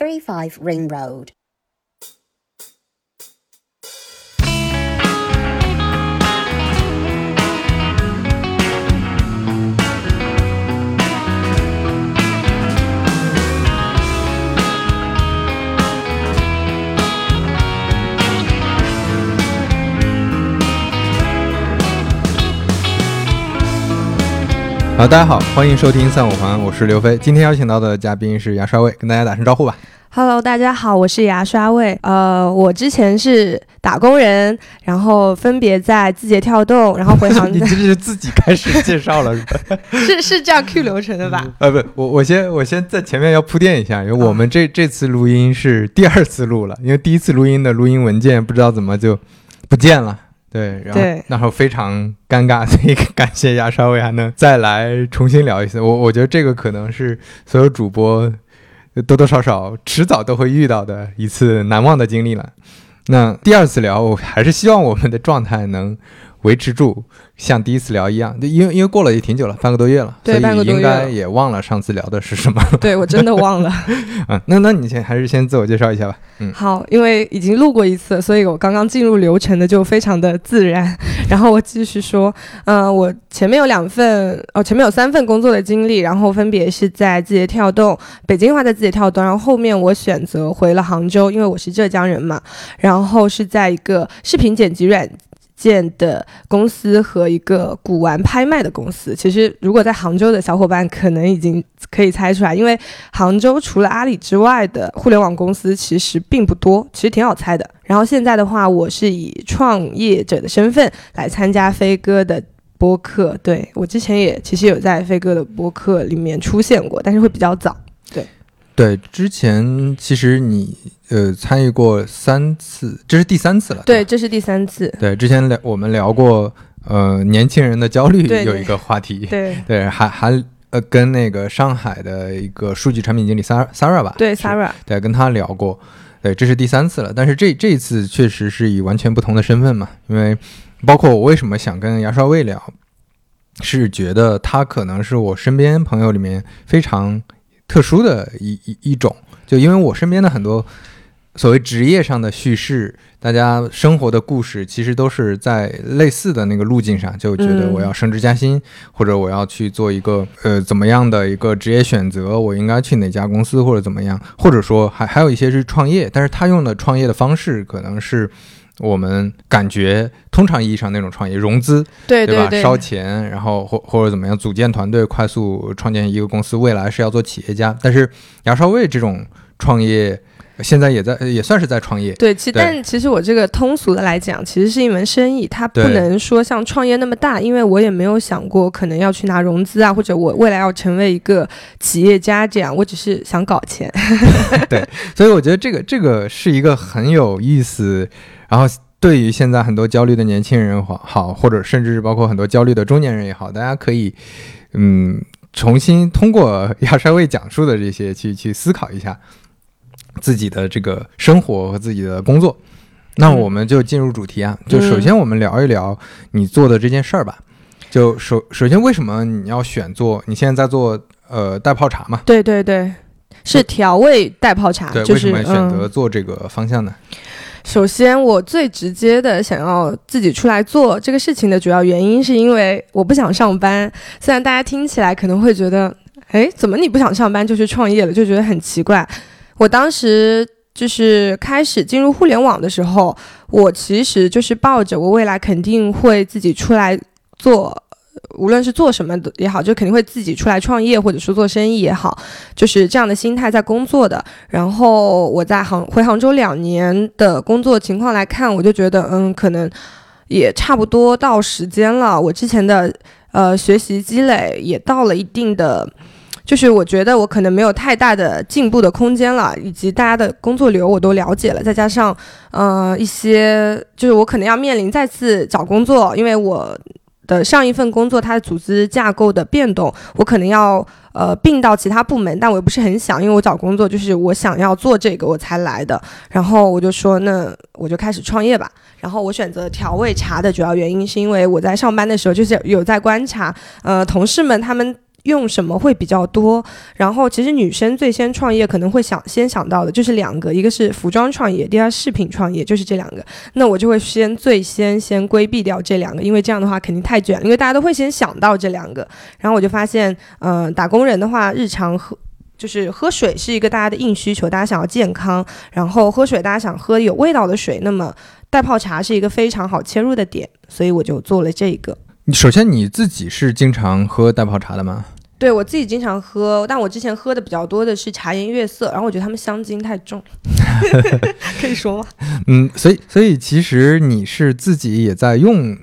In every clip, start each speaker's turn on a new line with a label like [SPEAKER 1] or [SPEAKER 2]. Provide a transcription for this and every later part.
[SPEAKER 1] 35 Ring Road.
[SPEAKER 2] 好，大家好，欢迎收听三五环，我是刘飞。今天邀请到的嘉宾是牙刷卫，跟大家打声招呼吧。
[SPEAKER 3] Hello，大家好，我是牙刷味。呃，我之前是打工人，然后分别在字节跳动，然后回航
[SPEAKER 2] 你这是自己开始介绍了 是吧？
[SPEAKER 3] 是是这样 Q 流程的吧？
[SPEAKER 2] 呃，不，我我先我先在前面要铺垫一下，因为我们这、这次录音是第二次录了，因为第一次录音的录音文件不知道怎么就不见了。对，然后
[SPEAKER 3] 对
[SPEAKER 2] 那时候非常尴尬，所以感谢牙刷味还能再来重新聊一次。我我觉得这个可能是所有主播多多少少迟早都会遇到的一次难忘的经历了。那第二次聊，我还是希望我们的状态能维持住，像第一次聊一样。因为因为过了也挺久了，半个多月了，
[SPEAKER 3] 对半个多月
[SPEAKER 2] 也忘了上次聊的是什么。
[SPEAKER 3] 对我真的忘了。
[SPEAKER 2] 嗯，那那你先还是先自我介绍一下吧。嗯，
[SPEAKER 3] 好，因为已经录过一次，所以我刚刚进入流程的就非常的自然。然后我继续说，嗯、我前面有两份，哦，前面有三份工作的经历，然后分别是在字节跳动，北京话在字节跳动，然后后面我选择回了杭州，因为我是浙江人嘛，然后是在一个视频剪辑软。建的公司和一个古玩拍卖的公司，其实如果在杭州的小伙伴可能已经可以猜出来，因为杭州除了阿里之外的互联网公司其实并不多，其实挺好猜的。然后现在的话，我是以创业者的身份来参加飞哥的播客，对我之前也其实有在飞哥的播客里面出现过，但是会比较早。
[SPEAKER 2] 对，之前其实你呃参与过三次，这是第三次了。
[SPEAKER 3] 对，
[SPEAKER 2] 吧
[SPEAKER 3] 这是第三次。
[SPEAKER 2] 对，之前聊我们聊过呃年轻人的焦虑
[SPEAKER 3] 对对
[SPEAKER 2] 有一个话题，
[SPEAKER 3] 对
[SPEAKER 2] 对，还还呃跟那个上海的一个数据产品经理 Sara Sara 吧，
[SPEAKER 3] 对，Sarah，
[SPEAKER 2] 对，跟他聊过，对，这是第三次了。但是这这一次确实是以完全不同的身份嘛，因为包括我为什么想跟牙刷味聊，是觉得他可能是我身边朋友里面非常特殊的一一一种，就因为我身边的很多所谓职业上的叙事，大家生活的故事，其实都是在类似的那个路径上，就觉得
[SPEAKER 3] 嗯
[SPEAKER 2] 我要升职加薪，或者我要去做一个呃怎么样的一个职业选择，我应该去哪家公司或者怎么样，或者说还还有一些是创业，但是他用的创业的方式可能是。我们感觉通常意义上那种创业融资，对？
[SPEAKER 3] 对对，
[SPEAKER 2] 烧钱，然后或或者怎么样组建团队，快速创建一个公司，未来是要做企业家。但是牙刷味这种创业，现在也在也算是在创业。
[SPEAKER 3] 对，其
[SPEAKER 2] 对
[SPEAKER 3] 但其实我这个通俗的来讲，其实是一门生意，它不能说像创业那么大，因为我也没有想过可能要去拿融资啊，或者我未来要成为一个企业家这样，我只是想搞钱。
[SPEAKER 2] 对所以我觉得这个这个是一个很有意思，然后对于现在很多焦虑的年轻人好，好或者甚至是包括很多焦虑的中年人也好，大家可以嗯重新通过亚帅卫讲述的这些去去思考一下自己的这个生活和自己的工作。那
[SPEAKER 3] 嗯
[SPEAKER 2] 我们就进入主题啊，就首先我们聊一聊你做的这件事儿吧。就首首先，为什么你要选做？你现在在做呃代泡茶嘛？
[SPEAKER 3] 对对对，是调味代泡茶，
[SPEAKER 2] 对，
[SPEAKER 3] 就是
[SPEAKER 2] 为什么选择
[SPEAKER 3] 嗯。
[SPEAKER 2] 做这个方向呢？
[SPEAKER 3] 首先，我最直接的想要自己出来做这个事情的主要原因，是因为我不想上班。虽然大家听起来可能会觉得，哎，怎么你不想上班就去创业了，就觉得很奇怪。我当时就是开始进入互联网的时候，我其实就是抱着我未来肯定会自己出来做。无论是做什么的也好，就肯定会自己出来创业，或者说做生意也好，就是这样的心态在工作的。然后我在杭回杭州两年的工作情况来看，我就觉得，嗯，可能也差不多到时间了。我之前的呃学习积累也到了一定的，就是我觉得我可能没有太大的进步的空间了，以及大家的工作流我都了解了，再加上呃一些就是我可能要面临再次找工作，因为我。的上一份工作，它的组织架构的变动，我可能要呃并到其他部门，但我又不是很想，因为我找工作就是我想要做这个我才来的。然后我就说，那我就开始创业吧。然后我选择调味茶的主要原因是因为我在上班的时候就是有在观察，呃，同事们他们用什么会比较多？然后其实女生最先创业可能会想先想到的就是两个，一个是服装创业，第二饰品创业，就是这两个。那我就会先最先先规避掉这两个，因为这样的话肯定太卷，因为大家都会先想到这两个。然后我就发现，嗯，打工人的话，日常喝就是喝水是一个大家的硬需求，大家想要健康，然后喝水大家想喝有味道的水，那么袋泡茶是一个非常好切入的点，所以我就做了这个。
[SPEAKER 2] 首先你自己是经常喝袋泡茶的吗？
[SPEAKER 3] 对我自己经常喝，但我之前喝的比较多的是茶颜悦色，然后我觉得他们香精太重，可以说吗？
[SPEAKER 2] 嗯，所以所以其实你是自己也在用，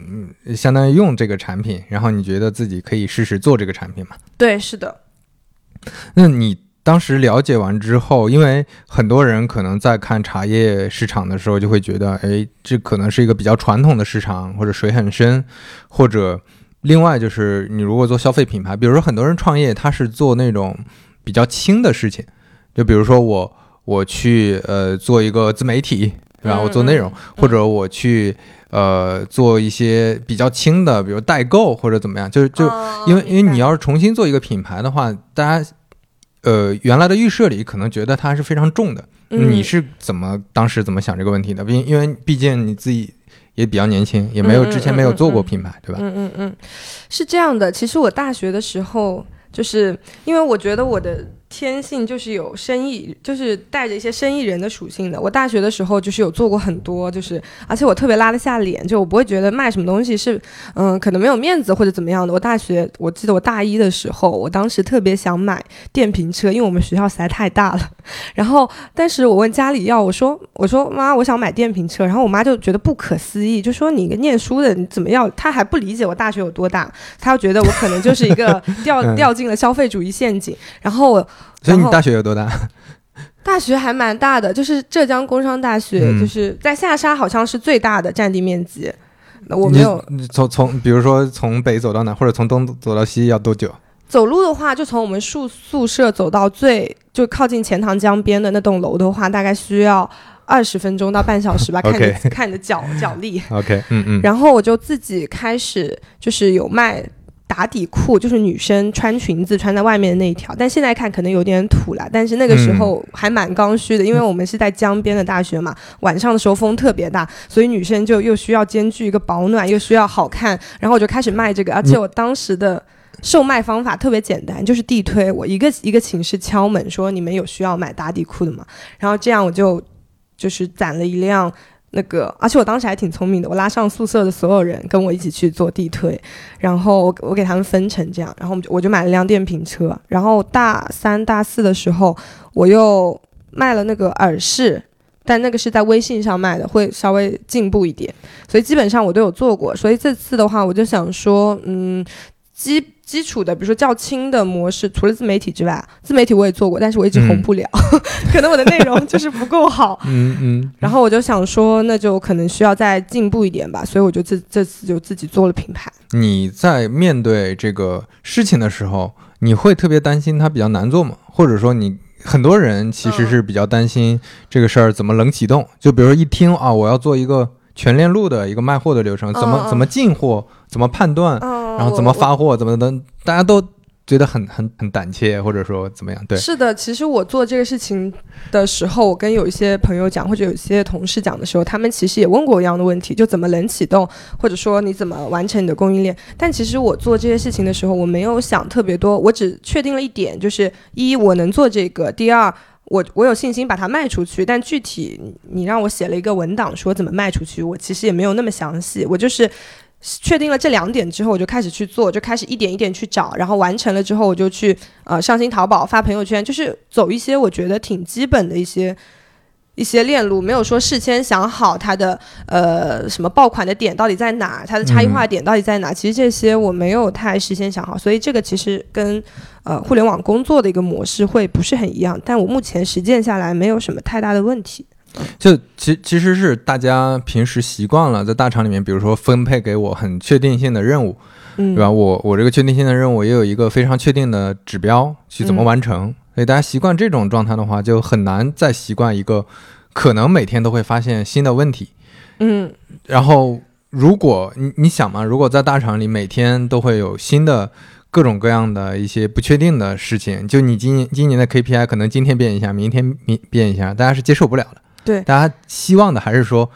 [SPEAKER 2] 相当于用这个产品，然后你觉得自己可以试试做这个产品吗？
[SPEAKER 3] 对，是的。
[SPEAKER 2] 那你当时了解完之后，因为很多人可能在看茶叶市场的时候，就会觉得，哎，这可能是一个比较传统的市场，或者水很深，或者。另外就是，你如果做消费品牌，比如说很多人创业，他是做那种比较轻的事情，就比如说我我去呃做一个自媒体，对吧？我做内容，或者我去呃做一些比较轻的，比如代购或者怎么样，就是就因为因为你要是重新做一个品牌的话，大家呃原来的预设里可能觉得它是非常重的。你是怎么当时怎么想这个问题的？因因为毕竟你自己。也比较年轻，也没有之前没有做过品牌，对吧？
[SPEAKER 3] 嗯嗯嗯，是这样的。其实我大学的时候，就是因为我觉得我的。天性就是有生意，就是带着一些生意人的属性的。我大学的时候就是有做过很多，就是而且我特别拉得下脸，就我不会觉得卖什么东西是，嗯，可能没有面子或者怎么样的。我大学我记得我大一的时候，我当时特别想买电瓶车，因为我们学校实在太大了。然后，但是我问家里要，我说我说妈，我想买电瓶车。然后我妈就觉得不可思议，就说你一个念书的，你怎么要？她还不理解我大学有多大，她觉得我可能就是一个掉 掉进了消费主义陷阱。然后我。
[SPEAKER 2] 所以你大学有多大？
[SPEAKER 3] 大学还蛮大的，就是浙江工商大学，就是在下沙，好像是最大的占地面积。我没有
[SPEAKER 2] 从从，比如说从北走到南，或者从东走到西要多久？
[SPEAKER 3] 走路的话，就从我们宿宿舍走到最就靠近钱塘江边的那栋楼的话，大概需要二十分钟到半小时吧，看你看你的脚脚力。
[SPEAKER 2] OK，嗯嗯。
[SPEAKER 3] 然后我就自己开始就是有卖。打底裤就是女生穿裙子穿在外面的那一条，但现在看可能有点土了，但是那个时候还蛮刚需的，因为我们是在江边的大学嘛，晚上的时候风特别大，所以女生就又需要兼具一个保暖，又需要好看，然后我就开始卖这个，而且我当时的售卖方法特别简单，就是地推，我一个一个寝室敲门说你们有需要买打底裤的吗？然后这样我就就是攒了一辆。那个，而且我当时还挺聪明的，我拉上宿舍的所有人跟我一起去做地推，然后我给他们分成这样，然后我就我就买了辆电瓶车，然后大三大四的时候我又卖了那个耳饰，但那个是在微信上卖的，会稍微进步一点，所以基本上我都有做过，所以这次的话我就想说，嗯，基。基础的，比如说较轻的模式，除了自媒体之外，自媒体我也做过，但是我一直红不了，可能我的内容就是不够好。
[SPEAKER 2] 嗯嗯。
[SPEAKER 3] 然后我就想说，那就可能需要再进步一点吧，所以我就这这次就自己做了品牌。
[SPEAKER 2] 你在面对这个事情的时候，你会特别担心它比较难做吗？或者说，你很多人其实是比较担心这个事儿怎么冷启动？就比如说一听啊，我要做一个全链路的一个卖货的流程，怎么怎么进货，怎么判断？然后怎么发货，怎么等，大家都觉得很很很胆怯，或者说怎么样？对，
[SPEAKER 3] 是的。其实我做这个事情的时候，我跟有一些朋友讲，或者有一些同事讲的时候，他们其实也问过我一样的问题，就怎么冷启动，或者说你怎么完成你的供应链。但其实我做这些事情的时候，我没有想特别多，我只确定了一点，就是一我能做这个，第二我我有信心把它卖出去。但具体你让我写了一个文档说怎么卖出去，我其实也没有那么详细，我就是。确定了这两点之后，我就开始去做，就开始一点一点去找，然后完成了之后，我就去呃上新淘宝发朋友圈，就是走一些我觉得挺基本的一些一些链路，没有说事先想好它的呃什么爆款的点到底在哪，它的差异化点到底在哪。其实这些我没有太事先想好，所以这个其实跟呃互联网工作的一个模式会不是很一样。但我目前实践下来没有什么太大的问题。
[SPEAKER 2] 就其其实是大家平时习惯了在大厂里面，比如说分配给我很确定性的任务，
[SPEAKER 3] 对
[SPEAKER 2] 吧？我我这个确定性的任务也有一个非常确定的指标去怎么完成，所以大家习惯这种状态的话，就很难再习惯一个可能每天都会发现新的问题。
[SPEAKER 3] 嗯，
[SPEAKER 2] 然后如果你你想嘛，如果在大厂里每天都会有新的各种各样的一些不确定的事情。就你今年今年的 KPI 可能今天变一下，明天明变一下，大家是接受不了的。
[SPEAKER 3] 对，
[SPEAKER 2] 大家希望的还是说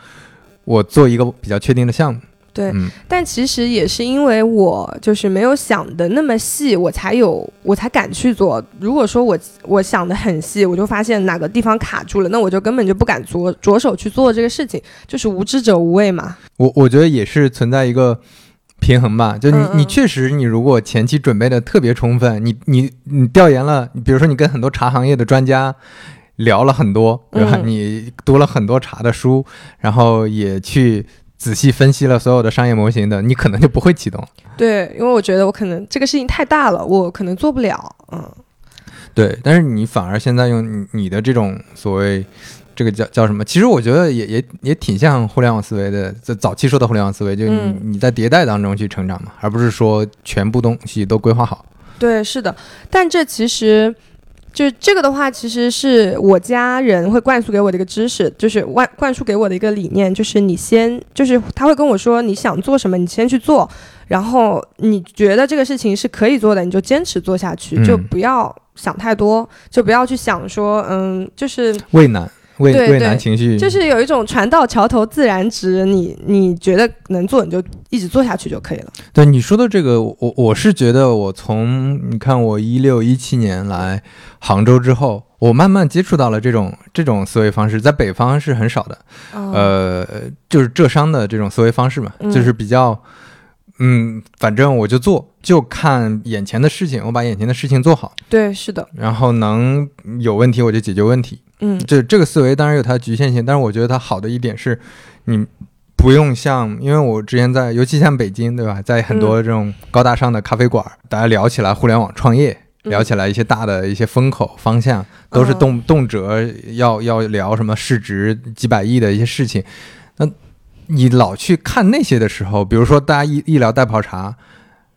[SPEAKER 2] 我做一个比较确定的项目。
[SPEAKER 3] 对，
[SPEAKER 2] 嗯
[SPEAKER 3] 但其实也是因为我就是没有想的那么细，我才有我才敢去做。如果说我我想的很细，我就发现哪个地方卡住了，那我就根本就不敢着着手去做这个事情，就是无知者无畏嘛。
[SPEAKER 2] 我我觉得也是存在一个平衡吧，就你
[SPEAKER 3] 嗯嗯
[SPEAKER 2] 你确实你如果前期准备的特别充分，你你你调研了，比如说你跟很多茶行业的专家聊了很多，对吧？
[SPEAKER 3] 嗯
[SPEAKER 2] 你读了很多茶的书，然后也去仔细分析了所有的商业模型的，你可能就不会启动。
[SPEAKER 3] 对，因为我觉得我可能这个事情太大了，我可能做不了。嗯，
[SPEAKER 2] 对，但是你反而现在用你你的这种所谓这个叫叫什么？其实我觉得也也也挺像互联网思维的，在早期说的互联网思维，就是你、
[SPEAKER 3] 嗯
[SPEAKER 2] 你在迭代当中去成长嘛，而不是说全部东西都规划好。
[SPEAKER 3] 对，是的，但这其实。就这个的话，其实是我家人会灌输给我的一个知识，就是灌灌输给我的一个理念，就是你先，就是他会跟我说你想做什么，你先去做，然后你觉得这个事情是可以做的，你就坚持做下去，
[SPEAKER 2] 嗯。
[SPEAKER 3] 就不要想太多，就不要去想说，嗯，就是
[SPEAKER 2] 畏难，畏畏难情绪，
[SPEAKER 3] 就是有一种船到桥头自然直，你你觉得能做，你就一直做下去就可以了。
[SPEAKER 2] 对你说的这个，我我是觉得，我从你看我一六一七年来杭州之后，我慢慢接触到了这种这种思维方式，在北方是很少的，
[SPEAKER 3] 嗯、
[SPEAKER 2] 呃，就是浙商的这种思维方式嘛，
[SPEAKER 3] 嗯。
[SPEAKER 2] 就是比较，嗯，反正我就做，就看眼前的事情，我把眼前的事情做好，
[SPEAKER 3] 对，是的，
[SPEAKER 2] 然后能有问题我就解决问题。
[SPEAKER 3] 嗯
[SPEAKER 2] 这这个思维当然有它的局限性，但是我觉得它好的一点是，你不用像，因为我之前在，尤其像北京，对吧，在很多这种高大上的咖啡馆，大家聊起来互联网创业，
[SPEAKER 3] 嗯
[SPEAKER 2] 聊起来一些大的一些风口方向，都是动动辄要要聊什么市值几百亿的一些事情。那你老去看那些的时候，比如说大家一一聊带泡茶。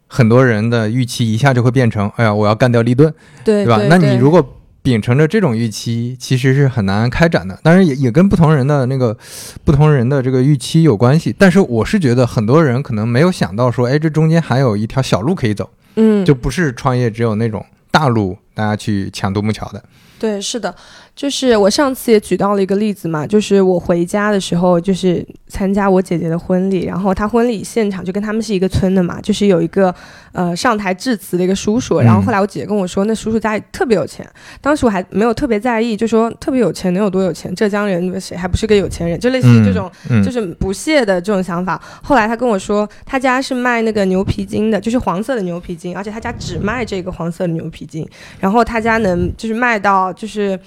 [SPEAKER 2] 很多人的预期一下就会变成，哎呀，我要干掉立顿，
[SPEAKER 3] 对
[SPEAKER 2] 对吧？那你如果秉承着这种预期，其实是很难开展的。当然也也跟不同人的那个不同人的这个预期有关系。但是我是觉得很多人可能没有想到说，哎，这中间还有一条小路可以走，
[SPEAKER 3] 嗯，
[SPEAKER 2] 就不是创业只有那种大路，大家去抢独木桥的。
[SPEAKER 3] 对，是的，就是我上次也举到了一个例子嘛，就是我回家的时候，就是参加我姐姐的婚礼，然后她婚礼现场就跟他们是一个村的嘛，就是有一个呃上台致辞的一个叔叔，然后后来我姐姐跟我说，那叔叔家里特别有钱，当时我还没有特别在意，就说特别有钱能有多有钱？浙江人谁还不是个有钱人？就类似于这种。
[SPEAKER 2] 嗯，
[SPEAKER 3] 就是不屑的这种想法。后来他跟我说，他家是卖那个牛皮筋的，就是黄色的牛皮筋，而且他家只卖这个黄色的牛皮筋。然后他家能就是卖到就是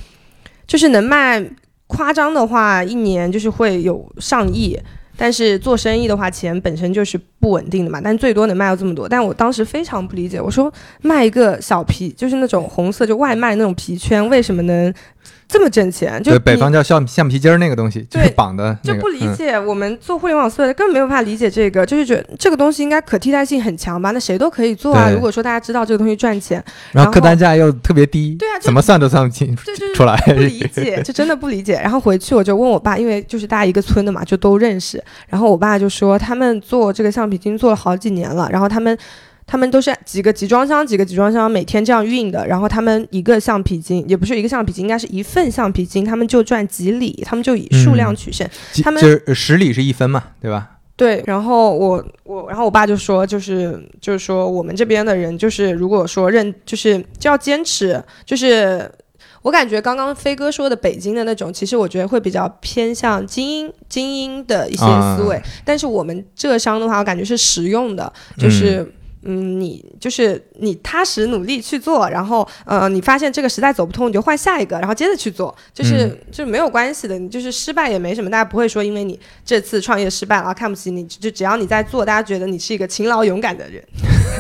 [SPEAKER 3] 就是能卖，夸张的话一年就是会有上亿。但是做生意的话，钱本身就是不稳定的嘛，但最多能卖到这么多。但我当时非常不理解，我说卖一个小皮，就是那种红色就外卖那种皮圈，为什么能这么挣钱？就
[SPEAKER 2] 对，北方叫橡橡皮筋儿那个东西，就是绑的那个，
[SPEAKER 3] 就不理
[SPEAKER 2] 嗯
[SPEAKER 3] 解，我们做互联网思维的根本没有办法理解这个，就是觉得这个东西应该可替代性很强吧？那谁都可以做啊。如果说大家知道这个东西赚钱，
[SPEAKER 2] 然后客单价又特别低，
[SPEAKER 3] 对啊
[SPEAKER 2] 怎么算都算不清
[SPEAKER 3] 这就是
[SPEAKER 2] 出来。
[SPEAKER 3] 不理解，就真的不理解。然后回去我就问我爸，因为就是大家一个村的嘛，就都认识。然后我爸就说，他们做这个橡皮筋做了好几年了，然后他们。他们都是几个集装箱，几个集装箱每天这样运的，然后他们一个橡皮筋，也不是一个橡皮筋，应该是一份橡皮筋，他们就赚几里，他们就以数量
[SPEAKER 2] 嗯
[SPEAKER 3] 取胜。
[SPEAKER 2] 几
[SPEAKER 3] 他们
[SPEAKER 2] 就是十里是一分嘛，对吧？
[SPEAKER 3] 对，然后我我，然后我爸就说，就是就是说，我们这边的人就是如果说认，就是就要坚持，就是我感觉刚刚飞哥说的北京的那种，其实我觉得会比较偏向精英精英的一些思维，但是我们浙商的话，我感觉是实用的，就是。嗯，你就是你踏实努力去做，然后呃，你发现这个实在走不通，你就换下一个，然后接着去做，就是、
[SPEAKER 2] 嗯
[SPEAKER 3] 就是没有关系的，你就是失败也没什么，大家不会说因为你这次创业失败了啊看不起你，就只要你在做，大家觉得你是一个勤劳勇敢的人。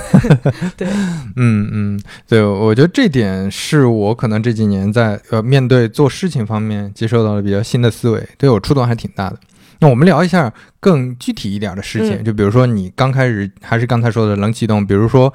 [SPEAKER 3] 对，
[SPEAKER 2] 嗯嗯，对，我觉得这点是我可能这几年在呃面对做事情方面接受到了比较新的思维，对我触动还挺大的。那我们聊一下更具体一点的事情，
[SPEAKER 3] 嗯
[SPEAKER 2] 就比如说你刚开始还是刚才说的冷启动，比如说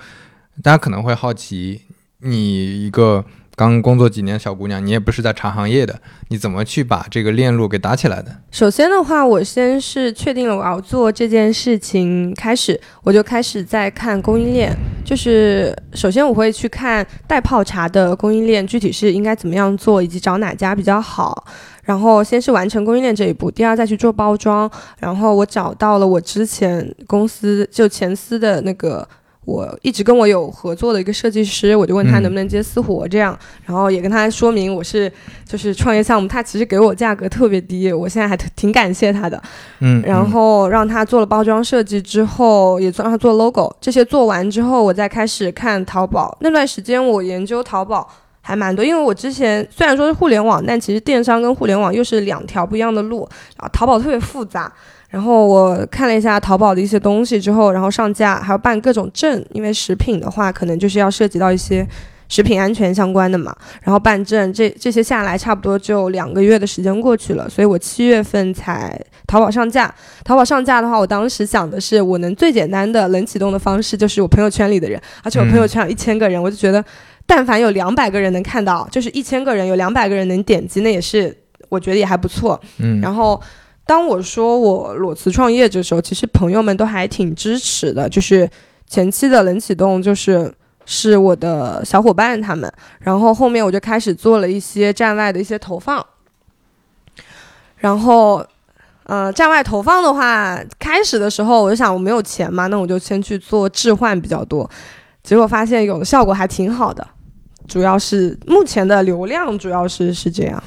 [SPEAKER 2] 大家可能会好奇，你一个刚工作几年小姑娘，你也不是在茶行业的，你怎么去把这个链路给打起来的？
[SPEAKER 3] 首先的话，我先是确定了我要做这件事情，开始我就开始在看供应链，就是首先我会去看带泡茶的供应链具体是应该怎么样做，以及找哪家比较好。然后先是完成供应链这一步，第二再去做包装。然后我找到了我之前公司就前司的那个。我一直跟我有合作的一个设计师，我就问他能不能接私活这样，然后也跟他说明我是就是创业项目，他其实给我价格特别低，我现在还挺感谢他的，
[SPEAKER 2] 嗯，
[SPEAKER 3] 然后让他做了包装设计之后，也让他做 logo，这些做完之后，我再开始看淘宝。那段时间我研究淘宝还蛮多，因为我之前虽然说是互联网，但其实电商跟互联网又是两条不一样的路，啊，淘宝特别复杂。然后我看了一下淘宝的一些东西之后，然后上架还要办各种证，因为食品的话可能就是要涉及到一些食品安全相关的嘛。然后办证，这这些下来差不多就两个月的时间过去了，所以我七月份才淘宝上架。淘宝上架的话，我当时想的是，我能最简单的冷启动的方式就是我朋友圈里的人，而且我朋友圈有一千个人，我就觉得，但凡有两百个人能看到，就是一千个人有两百个人能点击，那也是我觉得也还不错。
[SPEAKER 2] 嗯，
[SPEAKER 3] 然后。当我说我裸辞创业的时候，其实朋友们都还挺支持的。就是前期的冷启动，就是是我的小伙伴他们，然后后面我就开始做了一些站外的一些投放。然后，呃，站外投放的话，开始的时候我就想我没有钱嘛，那我就先去做置换比较多。结果发现有的效果还挺好的，主要是目前的流量主要是是这样。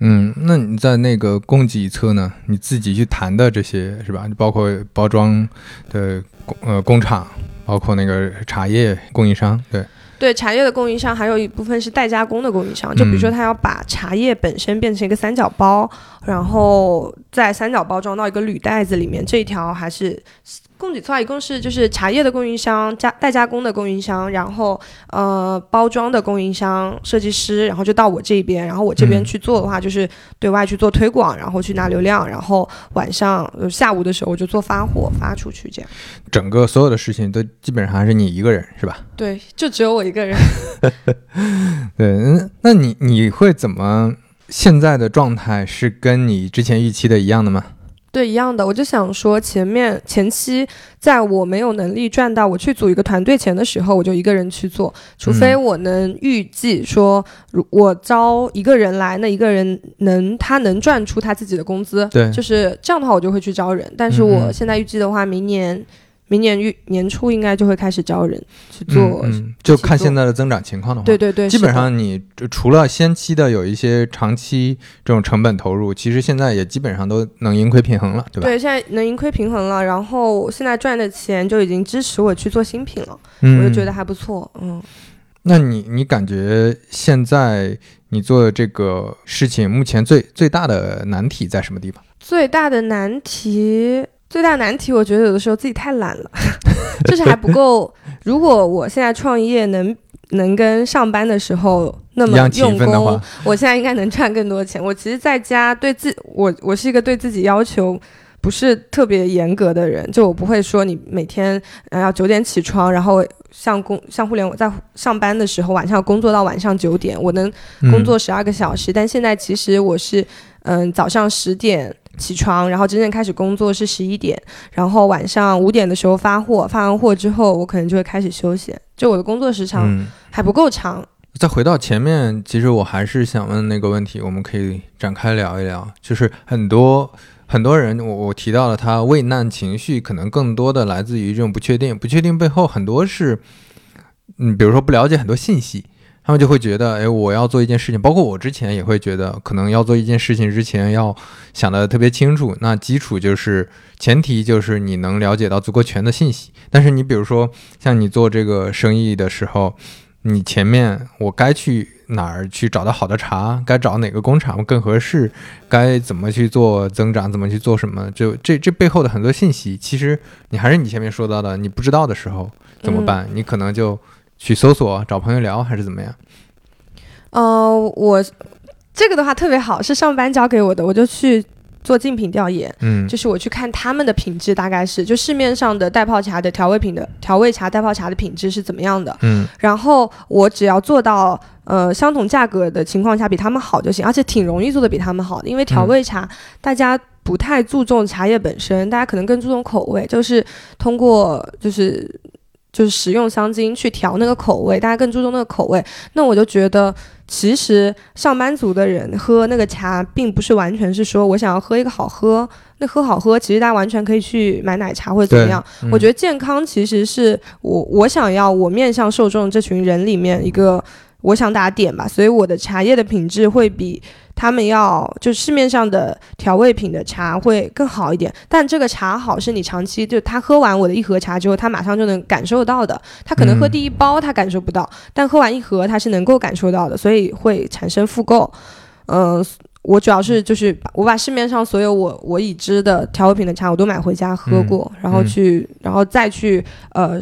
[SPEAKER 2] 嗯，那你在那个供给侧呢？你自己去谈的这些是吧？包括包装的工呃工厂，包括那个茶叶供应商，对
[SPEAKER 3] 对，茶叶的供应商还有一部分是代加工的供应商，就比如说他要把茶叶本身变成一个三角包，然后在三角包装到一个铝袋子里面，这一条还是。供给侧一共是就是茶叶的供应商、加代加工的供应商，然后呃包装的供应商、设计师，然后就到我这边，然后我这边去做的话，就是对外去做推广，然后去拿流量，然后晚上下午的时候我就做发货发出去，这样。
[SPEAKER 2] 整个所有的事情都基本上还是你一个人是吧？
[SPEAKER 3] 对，就只有我一个人。
[SPEAKER 2] 对，那你你会怎么？现在的状态是跟你之前预期的一样的吗？
[SPEAKER 3] 对，一样的，我就想说，前面前期在我没有能力赚到我去组一个团队钱的时候，我就一个人去做，除非我能预计说，如我招一个人来，那一个人能他能赚出他自己的工资，
[SPEAKER 2] 对，
[SPEAKER 3] 就是这样的话，我就会去招人。但是我现在预计的话，明年。明年预年初应该就会开始招人去做，
[SPEAKER 2] 就看现在的增长情况的话，
[SPEAKER 3] 对对对，
[SPEAKER 2] 基本上你除了先期的有一些长期这种成本投入，其实现在也基本上都能盈亏平衡了，对吧？
[SPEAKER 3] 对，现在能盈亏平衡了，然后现在赚的钱就已经支持我去做新品了，我就觉得还不错，嗯。
[SPEAKER 2] 那你你感觉现在你做的这个事情，目前最最大的难题在什么地方？
[SPEAKER 3] 最大的难题。最大难题，我觉得有的时候自己太懒了，就是还不够。如果我现在创业能能跟上班的时候那么用功，我现在应该能赚更多钱。我其实在家对自我，我是一个对自己要求不是特别严格的人，就我不会说你每天呃要九点起床，然后像工像互联网在上班的时候晚上工作到晚上九点，我能工作十二个小时。但现在其实我是嗯早上十点。起床，然后真正开始工作是十一点，然后晚上五点的时候发货，发完货之后，我可能就会开始休息。就我的工作时长还不够长。
[SPEAKER 2] 再回到前面，其实我还是想问那个问题，我们可以展开聊一聊。就是很多很多人，我我提到了他畏难情绪，可能更多的来自于这种不确定，不确定背后很多是，嗯，比如说不了解很多信息。他们就会觉得，哎，我要做一件事情，包括我之前也会觉得，可能要做一件事情之前要想的特别清楚。那基础就是前提就是你能了解到足够全的信息。但是你比如说像你做这个生意的时候，你前面我该去哪儿去找到好的茶，该找哪个工厂更合适，该怎么去做增长，怎么去做什么，就这这背后的很多信息，其实你还是你前面说到的，你不知道的时候怎么办？你可能就。去搜索找朋友聊还是怎么样？
[SPEAKER 3] 呃，我这个的话特别好，是上班交给我的，我就去做竞品调研，
[SPEAKER 2] 嗯，
[SPEAKER 3] 就是我去看他们的品质大概是，就市面上的袋泡茶的调味品的调味茶袋泡茶的品质是怎么样的，
[SPEAKER 2] 嗯
[SPEAKER 3] 然后我只要做到呃相同价格的情况下比他们好就行，而且挺容易做的比他们好的，因为调味茶大家不太注重茶叶本身，大家可能更注重口味，就是通过就是。就是食用香精去调那个口味，大家更注重那个口味。那我就觉得，其实上班族的人喝那个茶，并不是完全是说我想要喝一个好喝，那喝好喝，其实大家完全可以去买奶茶或者怎么样。
[SPEAKER 2] 嗯
[SPEAKER 3] 我觉得健康其实是我我想要我面向受众这群人里面一个我想打点吧，所以我的茶叶的品质会比他们要就市面上的调味品的茶会更好一点。但这个茶好是你长期就他喝完我的一盒茶之后，他马上就能感受到的。他可能喝
[SPEAKER 2] 嗯
[SPEAKER 3] 第一包他感受不到，但喝完一盒他是能够感受到的，所以会产生复购。嗯、我主要是就是把我把市面上所有我我已知的调味品的茶我都买回家喝过，然后去然后再去呃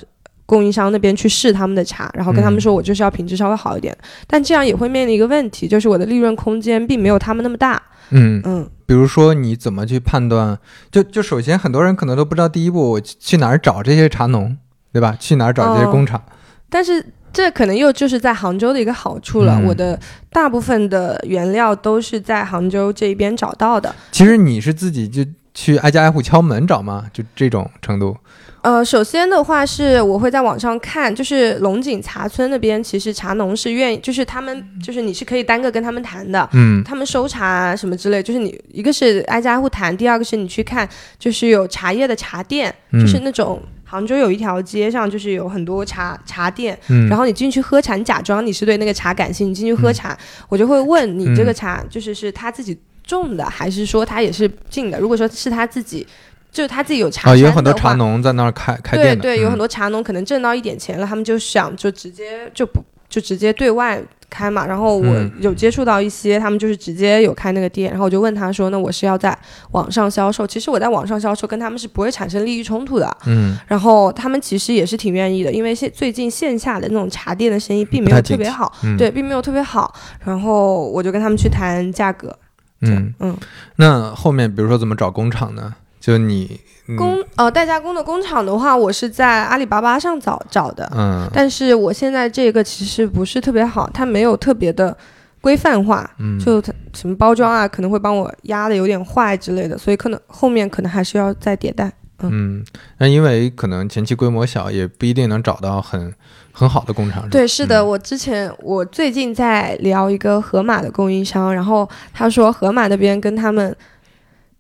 [SPEAKER 3] 供应商那边去试他们的茶，然后跟他们说我就是要品质稍微好一点。但这样也会面临一个问题，就是我的利润空间并没有他们那么大。
[SPEAKER 2] 嗯，
[SPEAKER 3] 嗯，
[SPEAKER 2] 比如说你怎么去判断？就就首先很多人可能都不知道第一步我去去哪儿找这些茶农，对吧？去哪儿找这些
[SPEAKER 3] 哦
[SPEAKER 2] 工厂？
[SPEAKER 3] 但是这可能又就是在杭州的一个好处了，
[SPEAKER 2] 嗯
[SPEAKER 3] 我的大部分的原料都是在杭州这一边找到的。
[SPEAKER 2] 其实你是自己就去挨家挨户敲门找吗？就这种程度？
[SPEAKER 3] 呃，首先的话是我会在网上看，就是龙井茶村那边，其实茶农是愿意，就是他们就是你是可以单个跟他们谈的，
[SPEAKER 2] 嗯。
[SPEAKER 3] 他们收茶啊什么之类，就是你一个是挨家挨户谈，第二个是你去看，就是有茶叶的茶店，
[SPEAKER 2] 嗯
[SPEAKER 3] 就是那种杭州有一条街上就是有很多茶茶店，
[SPEAKER 2] 嗯，
[SPEAKER 3] 然后你进去喝茶，你假装你是对那个茶感兴趣，你进去喝茶，我就会问你这个茶就是是他自己种的，还是说他也是进的？如果说是他自己，就是他自己有茶
[SPEAKER 2] 啊，
[SPEAKER 3] 山
[SPEAKER 2] 也有很多茶农在那儿开开
[SPEAKER 3] 对
[SPEAKER 2] 店的，
[SPEAKER 3] 对，有很
[SPEAKER 2] 嗯
[SPEAKER 3] 多茶农可能挣到一点钱了，他们就想就直接就不就直接对外开嘛。然后我
[SPEAKER 2] 嗯。
[SPEAKER 3] 有接触到一些，他们就是直接有开那个店，然后我就问他说，那我是要在网上销售，其实我在网上销售跟他们是不会产生利益冲突的。
[SPEAKER 2] 嗯。
[SPEAKER 3] 然后他们其实也是挺愿意的，因为现最近线下的那种茶店的生意并没有特别好，
[SPEAKER 2] 嗯。
[SPEAKER 3] 对，并没有特别好。然后我就跟他们去谈价格，
[SPEAKER 2] 嗯，
[SPEAKER 3] 嗯，
[SPEAKER 2] 那后面比如说怎么找工厂呢？就你嗯
[SPEAKER 3] 工呃代加工的工厂的话，我是在阿里巴巴上找找的，
[SPEAKER 2] 嗯
[SPEAKER 3] 但是我现在这个其实不是特别好，它没有特别的规范化，
[SPEAKER 2] 嗯
[SPEAKER 3] 就它什么包装啊，可能会帮我压的有点坏之类的，所以可能后面可能还是要再迭代。
[SPEAKER 2] 嗯，那因为可能前期规模小，也不一定能找到很很好的工厂。
[SPEAKER 3] 对，是的，
[SPEAKER 2] 嗯
[SPEAKER 3] 我之前我最近在聊一个盒马的供应商，然后他说盒马那边跟他们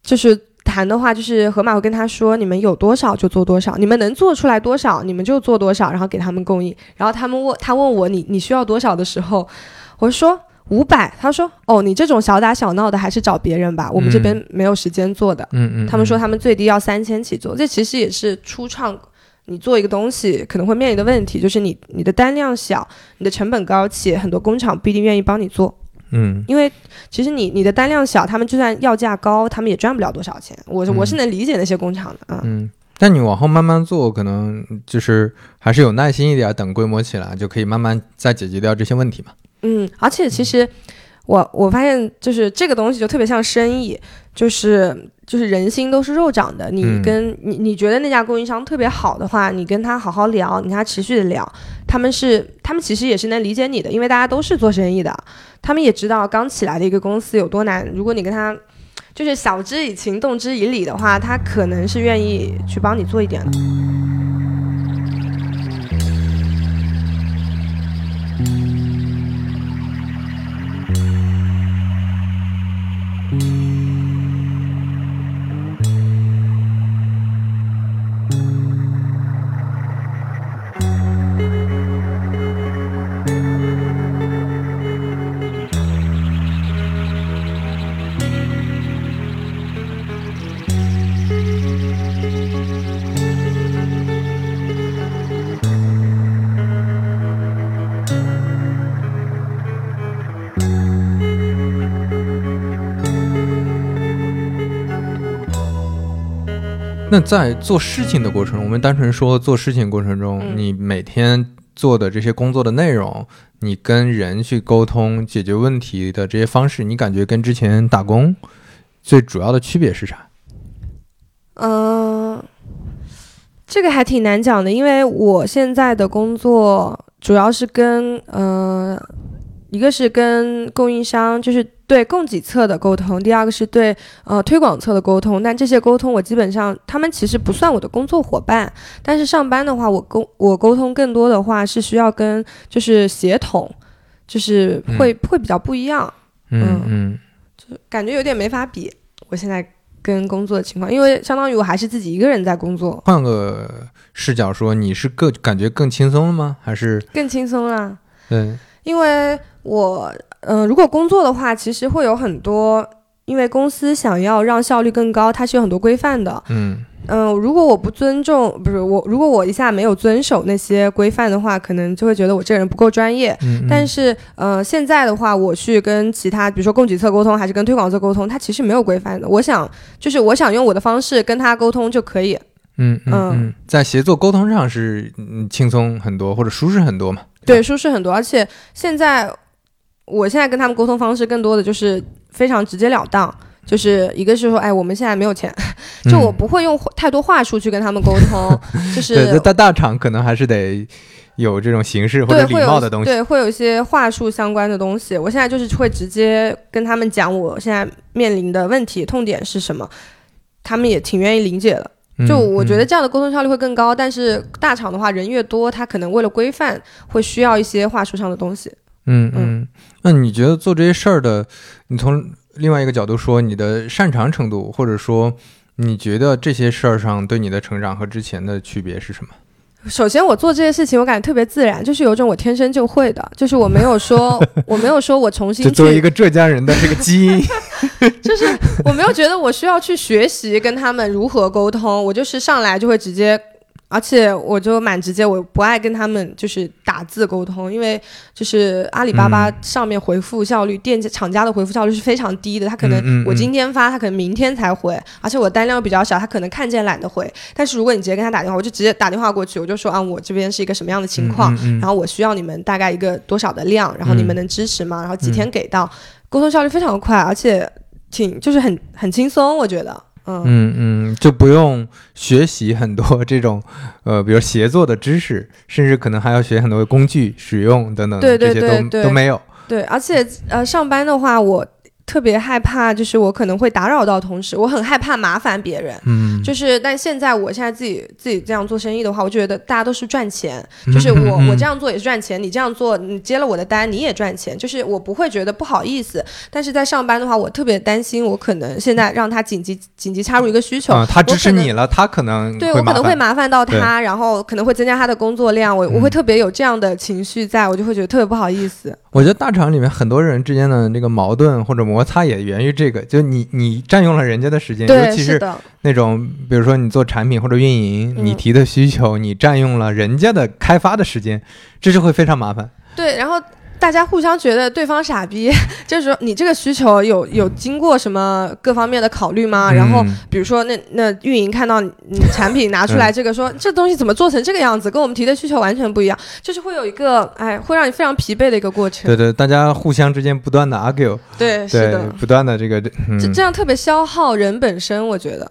[SPEAKER 3] 就是。谈的话，就是盒马会跟他说，你们有多少就做多少，你们能做出来多少，你们就做多少，然后给他们供应。然后他们问他问我你你需要多少的时候，我说五百，他说哦，你这种小打小闹的还是找别人吧，我们这边没有时间做的。
[SPEAKER 2] 嗯嗯，
[SPEAKER 3] 他们说
[SPEAKER 2] 嗯
[SPEAKER 3] 他们最低要三千起做，这其实也是初创。你做一个东西可能会面临的问题，就是你你的单量小，你的成本高，且很多工厂不一定愿意帮你做，
[SPEAKER 2] 嗯
[SPEAKER 3] 因为其实你你的单量小，他们就算要价高，他们也赚不了多少钱。我是、我是能理解那些工厂的啊。
[SPEAKER 2] 嗯，但你往后慢慢做，可能就是还是有耐心一点，等规模起来就可以慢慢再解决掉这些问题嘛。
[SPEAKER 3] 嗯，而且其实我我发现就是这个东西就特别像生意，就是就是人心都是肉长的。你
[SPEAKER 2] 嗯
[SPEAKER 3] 跟、你你觉得那家供应商特别好的话，你跟他好好聊，你跟他持续的聊，他们是他们其实也是能理解你的，因为大家都是做生意的，他们也知道刚起来的一个公司有多难。如果你跟他就是晓之以情，动之以理的话，他可能是愿意去帮你做一点的。
[SPEAKER 2] 那在做事情的过程中，我们单纯说做事情过程中，
[SPEAKER 3] 嗯
[SPEAKER 2] 你每天做的这些工作的内容，你跟人去沟通、解决问题的这些方式，你感觉跟之前打工最主要的区别是啥？
[SPEAKER 3] 嗯、这个还挺难讲的，因为我现在的工作主要是跟呃，一个是跟供应商，就是对供给侧的沟通；第二个是对呃推广侧的沟通。但这些沟通我基本上他们其实不算我的工作伙伴，但是上班的话，我沟我沟通更多的话是需要跟就是协同，就是会、会比较不一样。
[SPEAKER 2] 嗯嗯就
[SPEAKER 3] 感觉有点没法比。我现在跟工作的情况，因为相当于我还是自己一个人在工作，
[SPEAKER 2] 换个视角说，你是更感觉更轻松了吗？还是
[SPEAKER 3] 更轻松了。
[SPEAKER 2] 对
[SPEAKER 3] 因为我，呃，如果工作的话，其实会有很多，因为公司想要让效率更高，它是有很多规范的。
[SPEAKER 2] 嗯
[SPEAKER 3] 嗯、如果我不尊重，不是我，如果我一下没有遵守那些规范的话，可能就会觉得我这个人不够专业。
[SPEAKER 2] 嗯，
[SPEAKER 3] 但是，呃，现在的话，我去跟其他，比如说供给侧沟通，还是跟推广侧沟通，它其实没有规范的。我想，就是我想用我的方式跟他沟通就可以。
[SPEAKER 2] 嗯嗯
[SPEAKER 3] 嗯
[SPEAKER 2] 嗯，在协作沟通上是嗯轻松很多或者舒适很多嘛？
[SPEAKER 3] 对，舒适很多。而且现在，我现在跟他们沟通方式更多的就是非常直截了当，就是一个是说，哎，我们现在没有钱，就我
[SPEAKER 2] 嗯
[SPEAKER 3] 不会用太多话术去跟他们沟通，就 是
[SPEAKER 2] 大大厂可能还是得有这种形式或者礼貌的东西。
[SPEAKER 3] 对会有一些话术相关的东西。我现在就是会直接跟他们讲我现在面临的问题痛点是什么，他们也挺愿意理解的。
[SPEAKER 2] 嗯
[SPEAKER 3] 就我觉得
[SPEAKER 2] 嗯
[SPEAKER 3] 这样的沟通效率会更高，但是大厂的话人越多，他可能为了规范会需要一些话术上的东西。
[SPEAKER 2] 嗯嗯，那你觉得做这些事儿的，你从另外一个角度说，你的擅长程度，或者说你觉得这些事儿上对你的成长和之前的区别是什么？
[SPEAKER 3] 首先，我做这些事情，我感觉特别自然，就是有种我天生就会的，就是我没有说，我没有说我重新
[SPEAKER 2] 就作为一，个浙江人的这个基因，
[SPEAKER 3] 就是我没有觉得我需要去学习跟他们如何沟通，我就是上来就会直接。而且我就蛮直接，我不爱跟他们就是打字沟通，因为就是阿里巴巴
[SPEAKER 2] 嗯
[SPEAKER 3] 上面回复效率，店家厂家的回复效率是非常低的。他可能我
[SPEAKER 2] 嗯
[SPEAKER 3] 今天发，他可能明天才回，而且我单量比较小，他可能看见懒得回。但是如果你直接跟他打电话，我就直接打电话过去，我就说啊，我这边是一个什么样的情况，
[SPEAKER 2] 嗯嗯嗯
[SPEAKER 3] 然后我需要你们大概一个多少的量，然后你们能支持吗？然后几天给到，沟通效率非常快，而且挺就是很很轻松，我觉得，嗯
[SPEAKER 2] 嗯嗯，就不用学习很多这种呃，比如协作的知识，甚至可能还要学很多工具使用等等的，
[SPEAKER 3] 对对
[SPEAKER 2] 这些都
[SPEAKER 3] 对对
[SPEAKER 2] 都没有。
[SPEAKER 3] 对，而且呃，上班的话，我特别害怕，就是我可能会打扰到同事，我很害怕麻烦别人。
[SPEAKER 2] 嗯，
[SPEAKER 3] 就是，但现在我现在自己自己这样做生意的话，我觉得大家都是赚钱，就是我
[SPEAKER 2] 嗯
[SPEAKER 3] 我这样做也是赚钱，你这样做，你接了我的单你也赚钱，就是我不会觉得不好意思。但是在上班的话，我特别担心，我可能现在让他紧急紧急插入一个需求，
[SPEAKER 2] 啊，他支持你了，他可能
[SPEAKER 3] 对我可能会
[SPEAKER 2] 会麻烦。
[SPEAKER 3] 到他，然后可能会增加他的工作量，我我会
[SPEAKER 2] 嗯
[SPEAKER 3] 特别有这样的情绪在，我就会觉得特别不好意思。
[SPEAKER 2] 我觉得大厂里面很多人之间的那个矛盾或者摩擦也源于这个，就你你占用了人家的时间，尤，其是那种比如说你做产品或者运营，
[SPEAKER 3] 嗯
[SPEAKER 2] 你提的需求，你占用了人家的开发的时间，这就会非常麻烦。
[SPEAKER 3] 对，然后大家互相觉得对方傻逼，就是说你这个需求有有经过什么各方面的考虑吗？然后
[SPEAKER 2] 嗯
[SPEAKER 3] 比如说那那运营看到你你产品拿出来这个说、这东西怎么做成这个样子，跟我们提的需求完全不一样，就是会有一个哎会让你非常疲惫的一个过程。
[SPEAKER 2] 对对，大家互相之间不断的 argue，
[SPEAKER 3] 对，是的，，
[SPEAKER 2] 不断的这个，嗯，
[SPEAKER 3] 这这样特别消耗人本身，我觉得，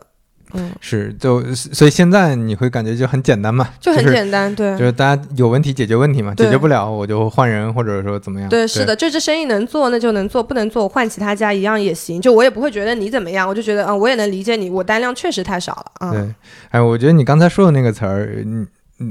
[SPEAKER 3] 嗯，
[SPEAKER 2] 是就所以现在你会感觉就很简单嘛，
[SPEAKER 3] 就很简单，对。
[SPEAKER 2] 就是大家有问题解决问题嘛，解决不了我就换人或者说怎么样。
[SPEAKER 3] 对，是的，就这生意能做那就能做，不能做我换其他家一样也行。就我也不会觉得你怎么样，我就觉得嗯、我也能理解你，我单量确实太少了啊。
[SPEAKER 2] 对，哎，我觉得你刚才说的那个词儿，嗯，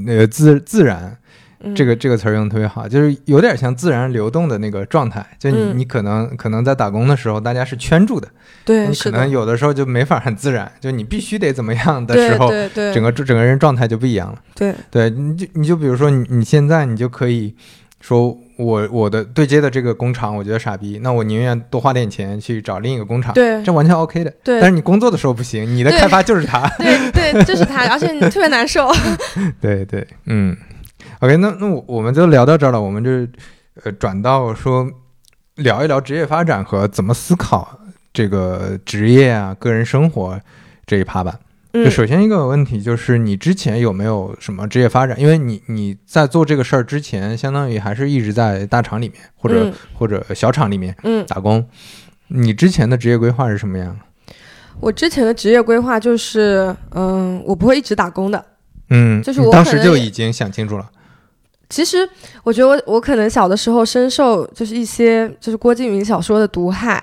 [SPEAKER 2] 那个自自然，
[SPEAKER 3] 嗯
[SPEAKER 2] 这个这个词儿用的特别好，就是有点像自然流动的那个状态。就你、
[SPEAKER 3] 嗯
[SPEAKER 2] 你可能可能在打工的时候，大家是圈住的，
[SPEAKER 3] 对，
[SPEAKER 2] 你可能有的时候就没法很自然，就你必须得怎么样的时候，
[SPEAKER 3] 对对，
[SPEAKER 2] 整个整个人状态就不一样了。
[SPEAKER 3] 对
[SPEAKER 2] 对，你就你就比如说你你现在你就可以说我我的对接的这个工厂，我觉得傻逼，那我宁愿多花点钱去找另一个工厂，
[SPEAKER 3] 对
[SPEAKER 2] 这完全 OK 的。
[SPEAKER 3] 对
[SPEAKER 2] 但是你工作的时候不行，你的开发就是他。
[SPEAKER 3] 对对，就是他，而且你特别难受。
[SPEAKER 2] 对对，嗯，OK，那那我我们就聊到这儿了，我们就呃转到说聊一聊职业发展和怎么思考这个职业啊、个人生活这一趴吧。就
[SPEAKER 3] 嗯
[SPEAKER 2] 首先一个问题就是你之前有没有什么职业发展？因为你你在做这个事儿之前，相当于还是一直在大厂里面或者、
[SPEAKER 3] 嗯
[SPEAKER 2] 或者小厂里面
[SPEAKER 3] 嗯，
[SPEAKER 2] 打工。你之前的职业规划是什么样？
[SPEAKER 3] 我之前的职业规划就是，嗯，我不会一直打工的。
[SPEAKER 2] 嗯，
[SPEAKER 3] 就是
[SPEAKER 2] 我当时就已经想清楚了。
[SPEAKER 3] 其实我觉得我我可能小的时候深受就是一些就是郭敬明小说的毒害，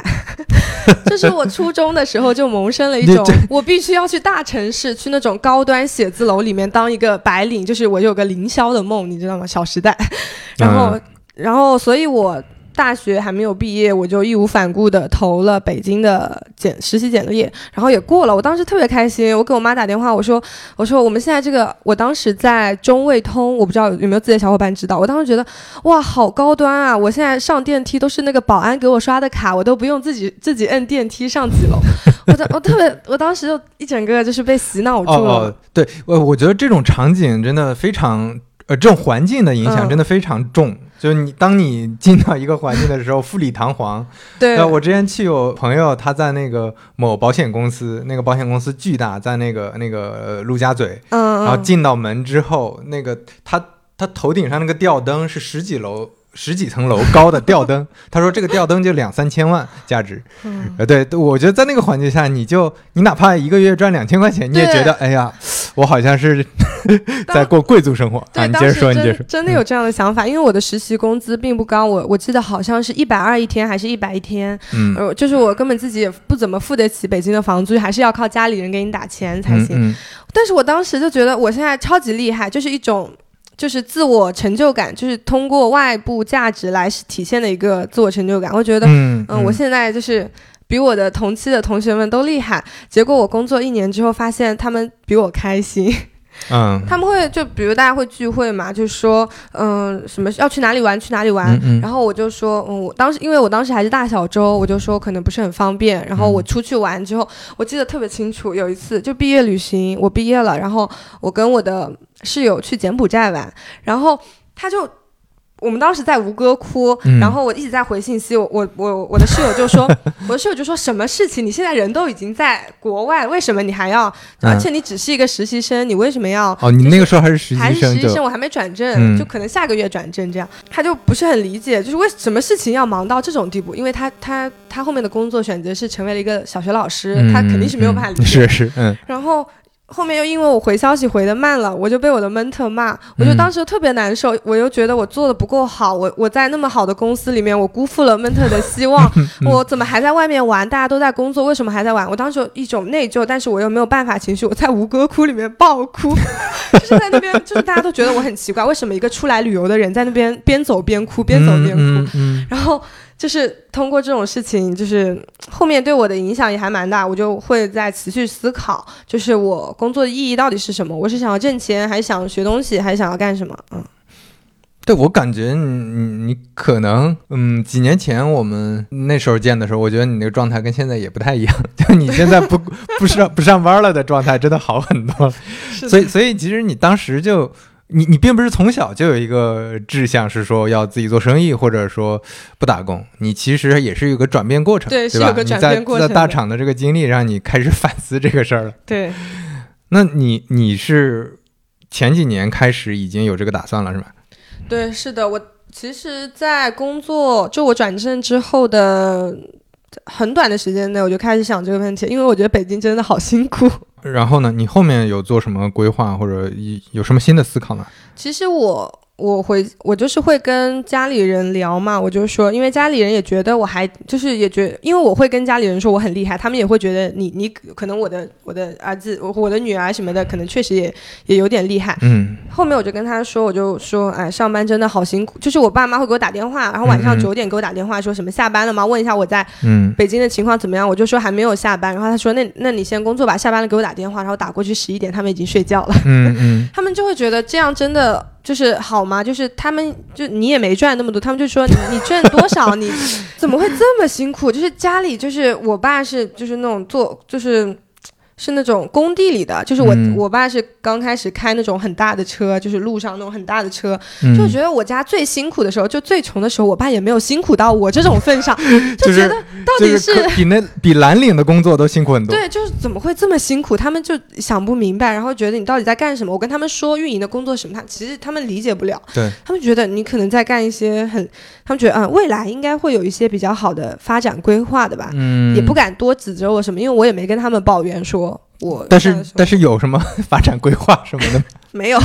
[SPEAKER 3] 就是我初中的时候就萌生了一种我必须要去大城市，去那种高端写字楼里面当一个白领，就是我有个凌霄的梦，你知道吗？小时代，然后、
[SPEAKER 2] 嗯
[SPEAKER 3] 然后所以我。大学还没有毕业，我就义无反顾的投了北京的简实习简历，然后也过了。我当时特别开心，我给我妈打电话，我说我说我们现在这个，我当时在中卫通，我不知道有没有自己的小伙伴知道。我当时觉得哇，好高端啊！我现在上电梯都是那个保安给我刷的卡，我都不用自己自己摁电梯上几楼。我当我特别，我当时就一整个就是被洗脑住了。
[SPEAKER 2] 哦哦，对我我觉得这种场景真的非常，呃，这种环境的影响
[SPEAKER 3] 嗯
[SPEAKER 2] 真的非常重。就是你当你进到一个环境的时候，富丽堂皇。
[SPEAKER 3] 对，
[SPEAKER 2] 呃，我之前去有朋友，他在那个某保险公司，那个保险公司巨大，在那个那个呃陆家嘴，
[SPEAKER 3] 嗯，
[SPEAKER 2] 然后
[SPEAKER 3] 嗯
[SPEAKER 2] 进到门之后，那个他他头顶上那个吊灯是十几楼。十几层楼高的吊灯，他说这个吊灯就两三千万价值，
[SPEAKER 3] 嗯
[SPEAKER 2] 呃，对，我觉得在那个环境下，你就你哪怕一个月赚两千块钱，你也觉得哎呀，我好像是 在过贵族生活啊。你接着说，你接着说。
[SPEAKER 3] 真的有这样的想法，因为我的实习工资并不高，我我记得好像是一百二一天，还是一百一天，
[SPEAKER 2] 嗯，
[SPEAKER 3] 呃，就是我根本自己也不怎么付得起北京的房租，还是要靠家里人给你打钱才行。
[SPEAKER 2] 嗯嗯
[SPEAKER 3] 但是我当时就觉得我现在超级厉害，就是一种。就是自我成就感，就是通过外部价值来体现的一个自我成就感。我觉得，
[SPEAKER 2] 嗯
[SPEAKER 3] 嗯，我现在就是比我的同期的同学们都厉害。结果我工作一年之后，发现他们比我开心。
[SPEAKER 2] 嗯
[SPEAKER 3] 他们会就比如大家会聚会嘛，就说嗯、什么要去哪里玩去哪里玩，
[SPEAKER 2] 嗯嗯
[SPEAKER 3] 然后我就说嗯我当时因为我当时还是大小周，我就说可能不是很方便，然后我
[SPEAKER 2] 嗯
[SPEAKER 3] 出去玩之后，我记得特别清楚，有一次就毕业旅行，我毕业了，然后我跟我的室友去柬埔寨玩，然后他就。我们当时在吴哥窟，
[SPEAKER 2] 嗯
[SPEAKER 3] 然后我一直在回信息，我我我我的室友就说，我的室友就说什么事情？你现在人都已经在国外，为什么你还要？
[SPEAKER 2] 嗯
[SPEAKER 3] 而且你只是一个实习生，你为什么要？
[SPEAKER 2] 哦，你那个时候还是实习生还
[SPEAKER 3] 是实习生，我还没转正，
[SPEAKER 2] 嗯
[SPEAKER 3] 就可能下个月转正这样。他就不是很理解，就是为什么事情要忙到这种地步？因为他他他后面的工作选择是成为了一个小学老师，他肯定是没有办法理解。
[SPEAKER 2] 嗯是是嗯
[SPEAKER 3] 然后后面又因为我回消息回的慢了，我就被我的 mentor 骂，我就
[SPEAKER 2] 嗯
[SPEAKER 3] 当时特别难受，我又觉得我做的不够好，我我在那么好的公司里面，我辜负了 mentor 的希望，
[SPEAKER 2] 嗯
[SPEAKER 3] 我怎么还在外面玩？大家都在工作，为什么还在玩？我当时有一种内疚，但是我又没有办法情绪，我在吴哥窟里面爆哭，就是在那边，就是大家都觉得我很奇怪，为什么一个出来旅游的人在那边边走边哭，边走边哭？
[SPEAKER 2] 嗯嗯
[SPEAKER 3] 然后就是通过这种事情，就是后面对我的影响也还蛮大，我就会在持续思考，就是我工作的意义到底是什么？我是想要挣钱，还是想学东西，还是想要干什么？嗯，
[SPEAKER 2] 对我感觉你你你可能嗯，几年前我们那时候见的时候，我觉得你那个状态跟现在也不太一样，就你现在不不上不上班了的状态真的好很多。所以所以其实你当时就你你并不是从小就有一个志向是说要自己做生意，或者说不打工，你其实也是有个转变过程，对吧？
[SPEAKER 3] 是有个转变过程在
[SPEAKER 2] 大厂的这个经历让你开始 反思这个事儿了。
[SPEAKER 3] 对，
[SPEAKER 2] 那你你是前几年开始已经有这个打算了是吧？
[SPEAKER 3] 对，是的，我其实，在工作就我转正之后的很短的时间内，我就开始想这个问题，因为我觉得北京真的好辛苦。
[SPEAKER 2] 然后呢，你后面有做什么规划或者有有什么新的思考呢？
[SPEAKER 3] 其实我我回我就是会跟家里人聊嘛，我就说，因为家里人也觉得我还就是也觉因为我会跟家里人说我很厉害，他们也会觉得你你可能我的我的儿子我我的女儿什么的，可能确实也也有点厉害。
[SPEAKER 2] 嗯
[SPEAKER 3] 后面我就跟他说，我就说，哎，上班真的好辛苦。就是我爸妈会给我打电话，然后晚上九点给我打电话，说什么下班了吗？问一下我在
[SPEAKER 2] 嗯
[SPEAKER 3] 北京的情况怎么样？我就说还没有下班。然后他说，那那你先工作吧，下班了给我打电话。然后打过去十一点，他们已经睡觉了。
[SPEAKER 2] 嗯嗯
[SPEAKER 3] 他们就会觉得这样真的就是好吗？就是他们就你也没赚那么多，他们就说你赚多少，你怎么会这么辛苦？就是家里就是我爸是就是那种做就是是那种工地里的，就是我、
[SPEAKER 2] 嗯
[SPEAKER 3] 我爸是刚开始开那种很大的车，就是路上那种很大的车，
[SPEAKER 2] 嗯
[SPEAKER 3] 就觉得我家最辛苦的时候，就最穷的时候，我爸也没有辛苦到我这种份上，就
[SPEAKER 2] 就是
[SPEAKER 3] 觉得到底
[SPEAKER 2] 是可比那比蓝领的工作都辛苦很多。
[SPEAKER 3] 对，就是怎么会这么辛苦？他们就想不明白，然后觉得你到底在干什么？我跟他们说运营的工作什么，他其实他们理解不了。
[SPEAKER 2] 对，
[SPEAKER 3] 他们觉得你可能在干一些很，他们觉得啊、未来应该会有一些比较好的发展规划的吧，
[SPEAKER 2] 嗯，
[SPEAKER 3] 也不敢多指责我什么，因为我也没跟他们抱怨说我
[SPEAKER 2] 但是但是有什么 发展规划什么的？
[SPEAKER 3] 没有，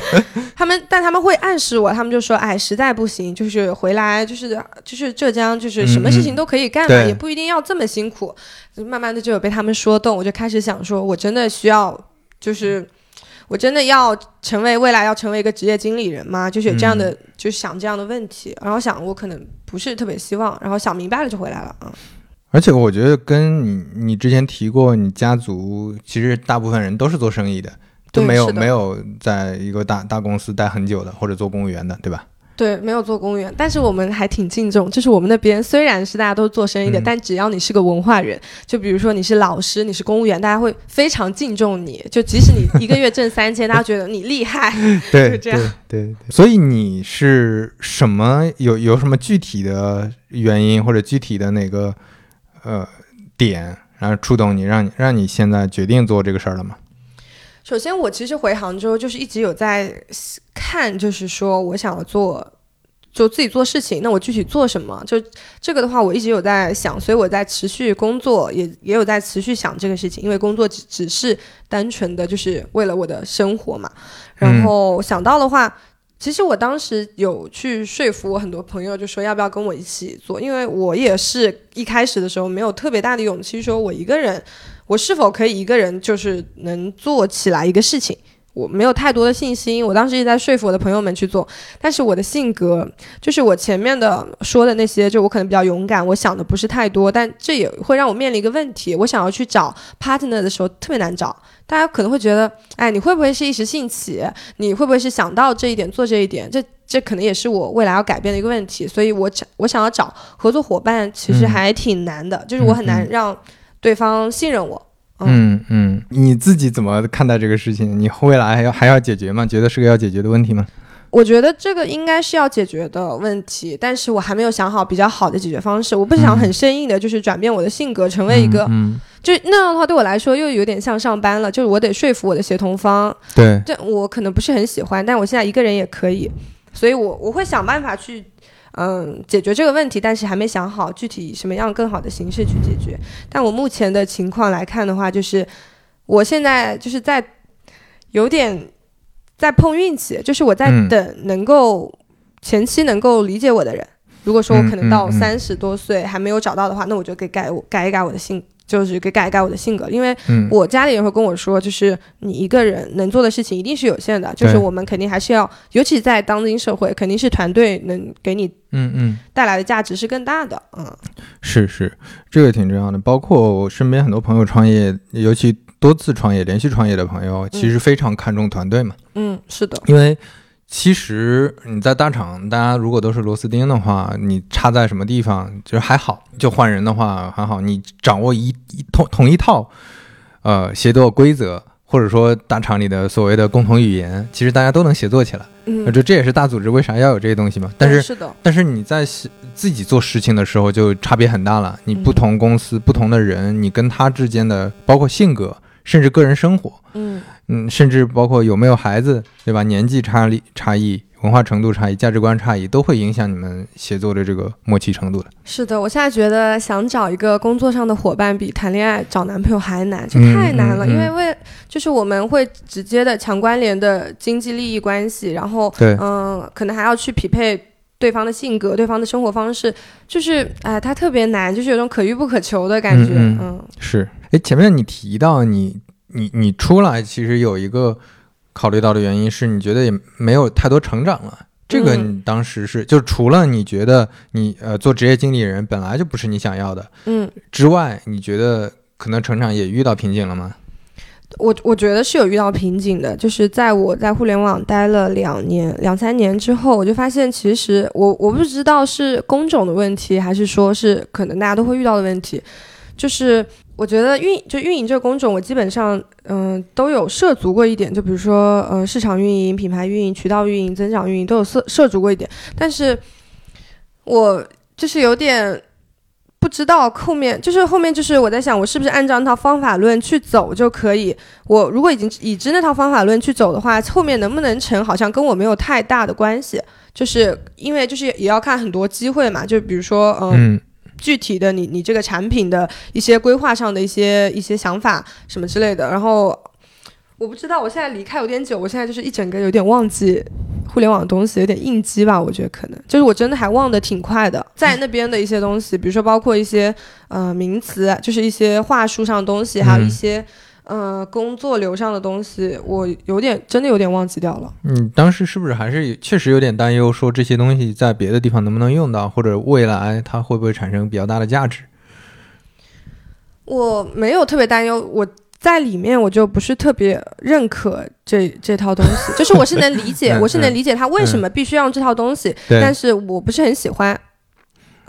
[SPEAKER 3] 他们但他们会暗示我，他们就说，哎，实在不行，就是回来，就是就是浙江，就是什么事情都可以干嘛，
[SPEAKER 2] 嗯嗯对
[SPEAKER 3] 也不一定要这么辛苦。就慢慢的就有被他们说动，我就开始想说，我真的需要，就是我真的要成为未来要成为一个职业经理人吗？就是有这样的，就想这样的问题，然后想我可能不是特别希望，然后想明白了就回来了啊。
[SPEAKER 2] 而且我觉得跟你你之前提过，你家族其实大部分人都是做生意的，都
[SPEAKER 3] 对是的
[SPEAKER 2] 没有没有在一个大大公司待很久的，或者做公务员的，对吧？
[SPEAKER 3] 对，没有做公务员，但是我们还挺敬重，就是我们那边虽然是大家都做生意的，
[SPEAKER 2] 嗯
[SPEAKER 3] 但只要你是个文化人，就比如说你是老师，你是公务员，大家会非常敬重你，就即使你一个月挣三千，大家觉得你厉害。
[SPEAKER 2] 对
[SPEAKER 3] 就这样
[SPEAKER 2] 对对对。所以你是什么有有什么具体的原因或者具体的哪个呃点，然后触动你，让你让你现在决定做这个事儿了吗？
[SPEAKER 3] 首先，我其实回杭州就是一直有在看，就是说我想要做。就自己做事情，那我具体做什么？就这个的话，我一直有在想，所以我在持续工作，也也有在持续想这个事情，因为工作只只是单纯的就是为了我的生活嘛。然后想到的话，其实我当时有去说服我很多朋友，就说要不要跟我一起做，因为我也是一开始的时候没有特别大的勇气，说我一个人，我是否可以一个人就是能做起来一个事情。我没有太多的信心，我当时一直在说服我的朋友们去做，但是我的性格就是我前面的说的那些，就我可能比较勇敢，我想的不是太多，但这也会让我面临一个问题，我想要去找 partner 的时候特别难找，大家可能会觉得，哎，你会不会是一时兴起？你会不会是想到这一点做这一点？这这可能也是我未来要改变的一个问题，所以我想我想要找合作伙伴，其实
[SPEAKER 2] 嗯
[SPEAKER 3] 还挺难的，就是我很难让对方信任我。
[SPEAKER 2] 嗯嗯嗯，你自己怎么看待这个事情？你未来还要还要解决吗？觉得是个要解决的问题吗？
[SPEAKER 3] 我觉得这个应该是要解决的问题，但是我还没有想好比较好的解决方式。我不想很生硬的，就是转变我的性格，成为一个，
[SPEAKER 2] 嗯，嗯
[SPEAKER 3] 就那样的话对我来说又有点像上班了，就是我得说服我的协同方，
[SPEAKER 2] 对，
[SPEAKER 3] 这我可能不是很喜欢，但我现在一个人也可以，所以我我会想办法去，嗯，解决这个问题，但是还没想好具体以什么样更好的形式去解决。但我目前的情况来看的话，就是我现在就是在有点在碰运气，就是我在
[SPEAKER 2] 嗯
[SPEAKER 3] 等能够前期能够理解我的人。如果说我可能到三十多岁还没有找到的话，那我就给改我改一改我的性，就是给改一改我的性格，因为
[SPEAKER 2] 嗯，
[SPEAKER 3] 我家里人会跟我说，就是你一个人能做的事情一定是有限的，就是我们肯定还是要，尤其在当今社会，肯定是团队能给你
[SPEAKER 2] 嗯嗯。
[SPEAKER 3] 带来的价值是更大的。嗯，
[SPEAKER 2] 是是，这个挺重要的。包括我身边很多朋友创业，尤其多次创业、连续创业的朋友，其实非常看重团队嘛。
[SPEAKER 3] 嗯，是的，
[SPEAKER 2] 因为其实你在大厂，大家如果都是螺丝钉的话，你插在什么地方就是还好，就换人的话还好，你掌握一一同同一套呃协作规则。或者说大厂里的所谓的共同语言，其实大家都能协作起来。
[SPEAKER 3] 嗯
[SPEAKER 2] 那，这这也是大组织为啥要有这些东西嘛。但是
[SPEAKER 3] 是的，
[SPEAKER 2] 但是你在自自己做事情的时候就差别很大了。你不同公司、不同的人，你跟他之间的包括性格，甚至个人生活，
[SPEAKER 3] 嗯，
[SPEAKER 2] 嗯，甚至包括有没有孩子，对吧？年纪差异、差异、文化程度差异、价值观差异，都会影响你们写作的这个默契程度的。
[SPEAKER 3] 是的。我现在觉得想找一个工作上的伙伴比谈恋爱找男朋友还难，这
[SPEAKER 2] 嗯
[SPEAKER 3] 太难了，
[SPEAKER 2] 嗯嗯
[SPEAKER 3] 因为为就是我们会直接的强关联的经济利益关系，然后
[SPEAKER 2] 对，
[SPEAKER 3] 嗯，可能还要去匹配对方的性格、对方的生活方式，就是哎，它特别难，就是有种可遇不可求的感觉。
[SPEAKER 2] 嗯
[SPEAKER 3] 嗯
[SPEAKER 2] 是。哎，前面你提到你你你出来，其实有一个考虑到的原因是你觉得也没有太多成长了。这个
[SPEAKER 3] 嗯
[SPEAKER 2] 你当时是，就除了你觉得你呃做职业经理人本来就不是你想要的
[SPEAKER 3] 嗯，
[SPEAKER 2] 之外，你觉得可能成长也遇到瓶颈了吗？
[SPEAKER 3] 我我觉得是有遇到瓶颈的，就是在我在互联网待了两年、两三年之后，我就发现其实我我不知道是工种的问题，还是说是可能大家都会遇到的问题，就是我觉得运就运营这个工种，我基本上嗯、都有涉足过一点，就比如说呃市场运营、品牌运营、渠道运营、增长运营都有涉涉足过一点，但是我就是有点不知道后面，就是后面就是我在想，我是不是按照那套方法论去走就可以？我如果已经已知那套方法论去走的话，后面能不能成，好像跟我没有太大的关系。就是因为就是也要看很多机会嘛，就比如说嗯
[SPEAKER 2] 嗯
[SPEAKER 3] 具体的你你这个产品的一些规划上的一些一些想法什么之类的。然后我不知道，我现在离开有点久，我现在就是一整个有点忘记互联网东西，有点应激吧。我觉得可能就是我真的还忘得挺快的，在那边的一些东西，比如说包括一些呃名词，就是一些话术上的东西，还有一些。呃，工作流上的东西，我有点真的有点忘记掉了。
[SPEAKER 2] 你当时是不是还是确实有点担忧，说这些东西在别的地方能不能用到，或者未来它会不会产生比较大的价值？
[SPEAKER 3] 我没有特别担忧，我在里面我就不是特别认可这这套东西，就是我是能理解，
[SPEAKER 2] 嗯
[SPEAKER 3] 我是能理解他为什么必须要用这套东西，
[SPEAKER 2] 对，
[SPEAKER 3] 但是我不是很喜欢。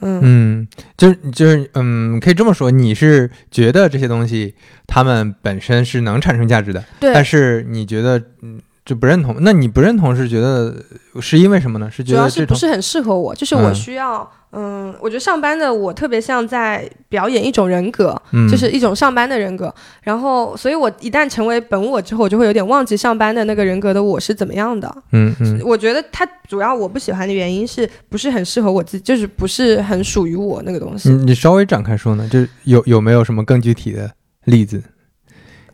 [SPEAKER 3] 嗯，
[SPEAKER 2] 嗯，就是就是嗯，可以这么说，你是觉得这些东西它们本身是能产生价值的，
[SPEAKER 3] 对，
[SPEAKER 2] 但是你觉得嗯就不认同？那你不认同是觉得是因为什么呢？是觉
[SPEAKER 3] 主要
[SPEAKER 2] 得
[SPEAKER 3] 是不是很适合我，就是我
[SPEAKER 2] 嗯
[SPEAKER 3] 需要，嗯我觉得上班的我特别像在表演一种人格，
[SPEAKER 2] 嗯
[SPEAKER 3] 就是一种上班的人格。然后，所以我一旦成为本我之后，我就会有点忘记上班的那个人格的我是怎么样的。
[SPEAKER 2] 嗯嗯
[SPEAKER 3] 我觉得它主要我不喜欢的原因是不是很适合我自己，就是不是很属于我那个东西。
[SPEAKER 2] 你你稍微展开说呢，就是有有没有什么更具体的例子？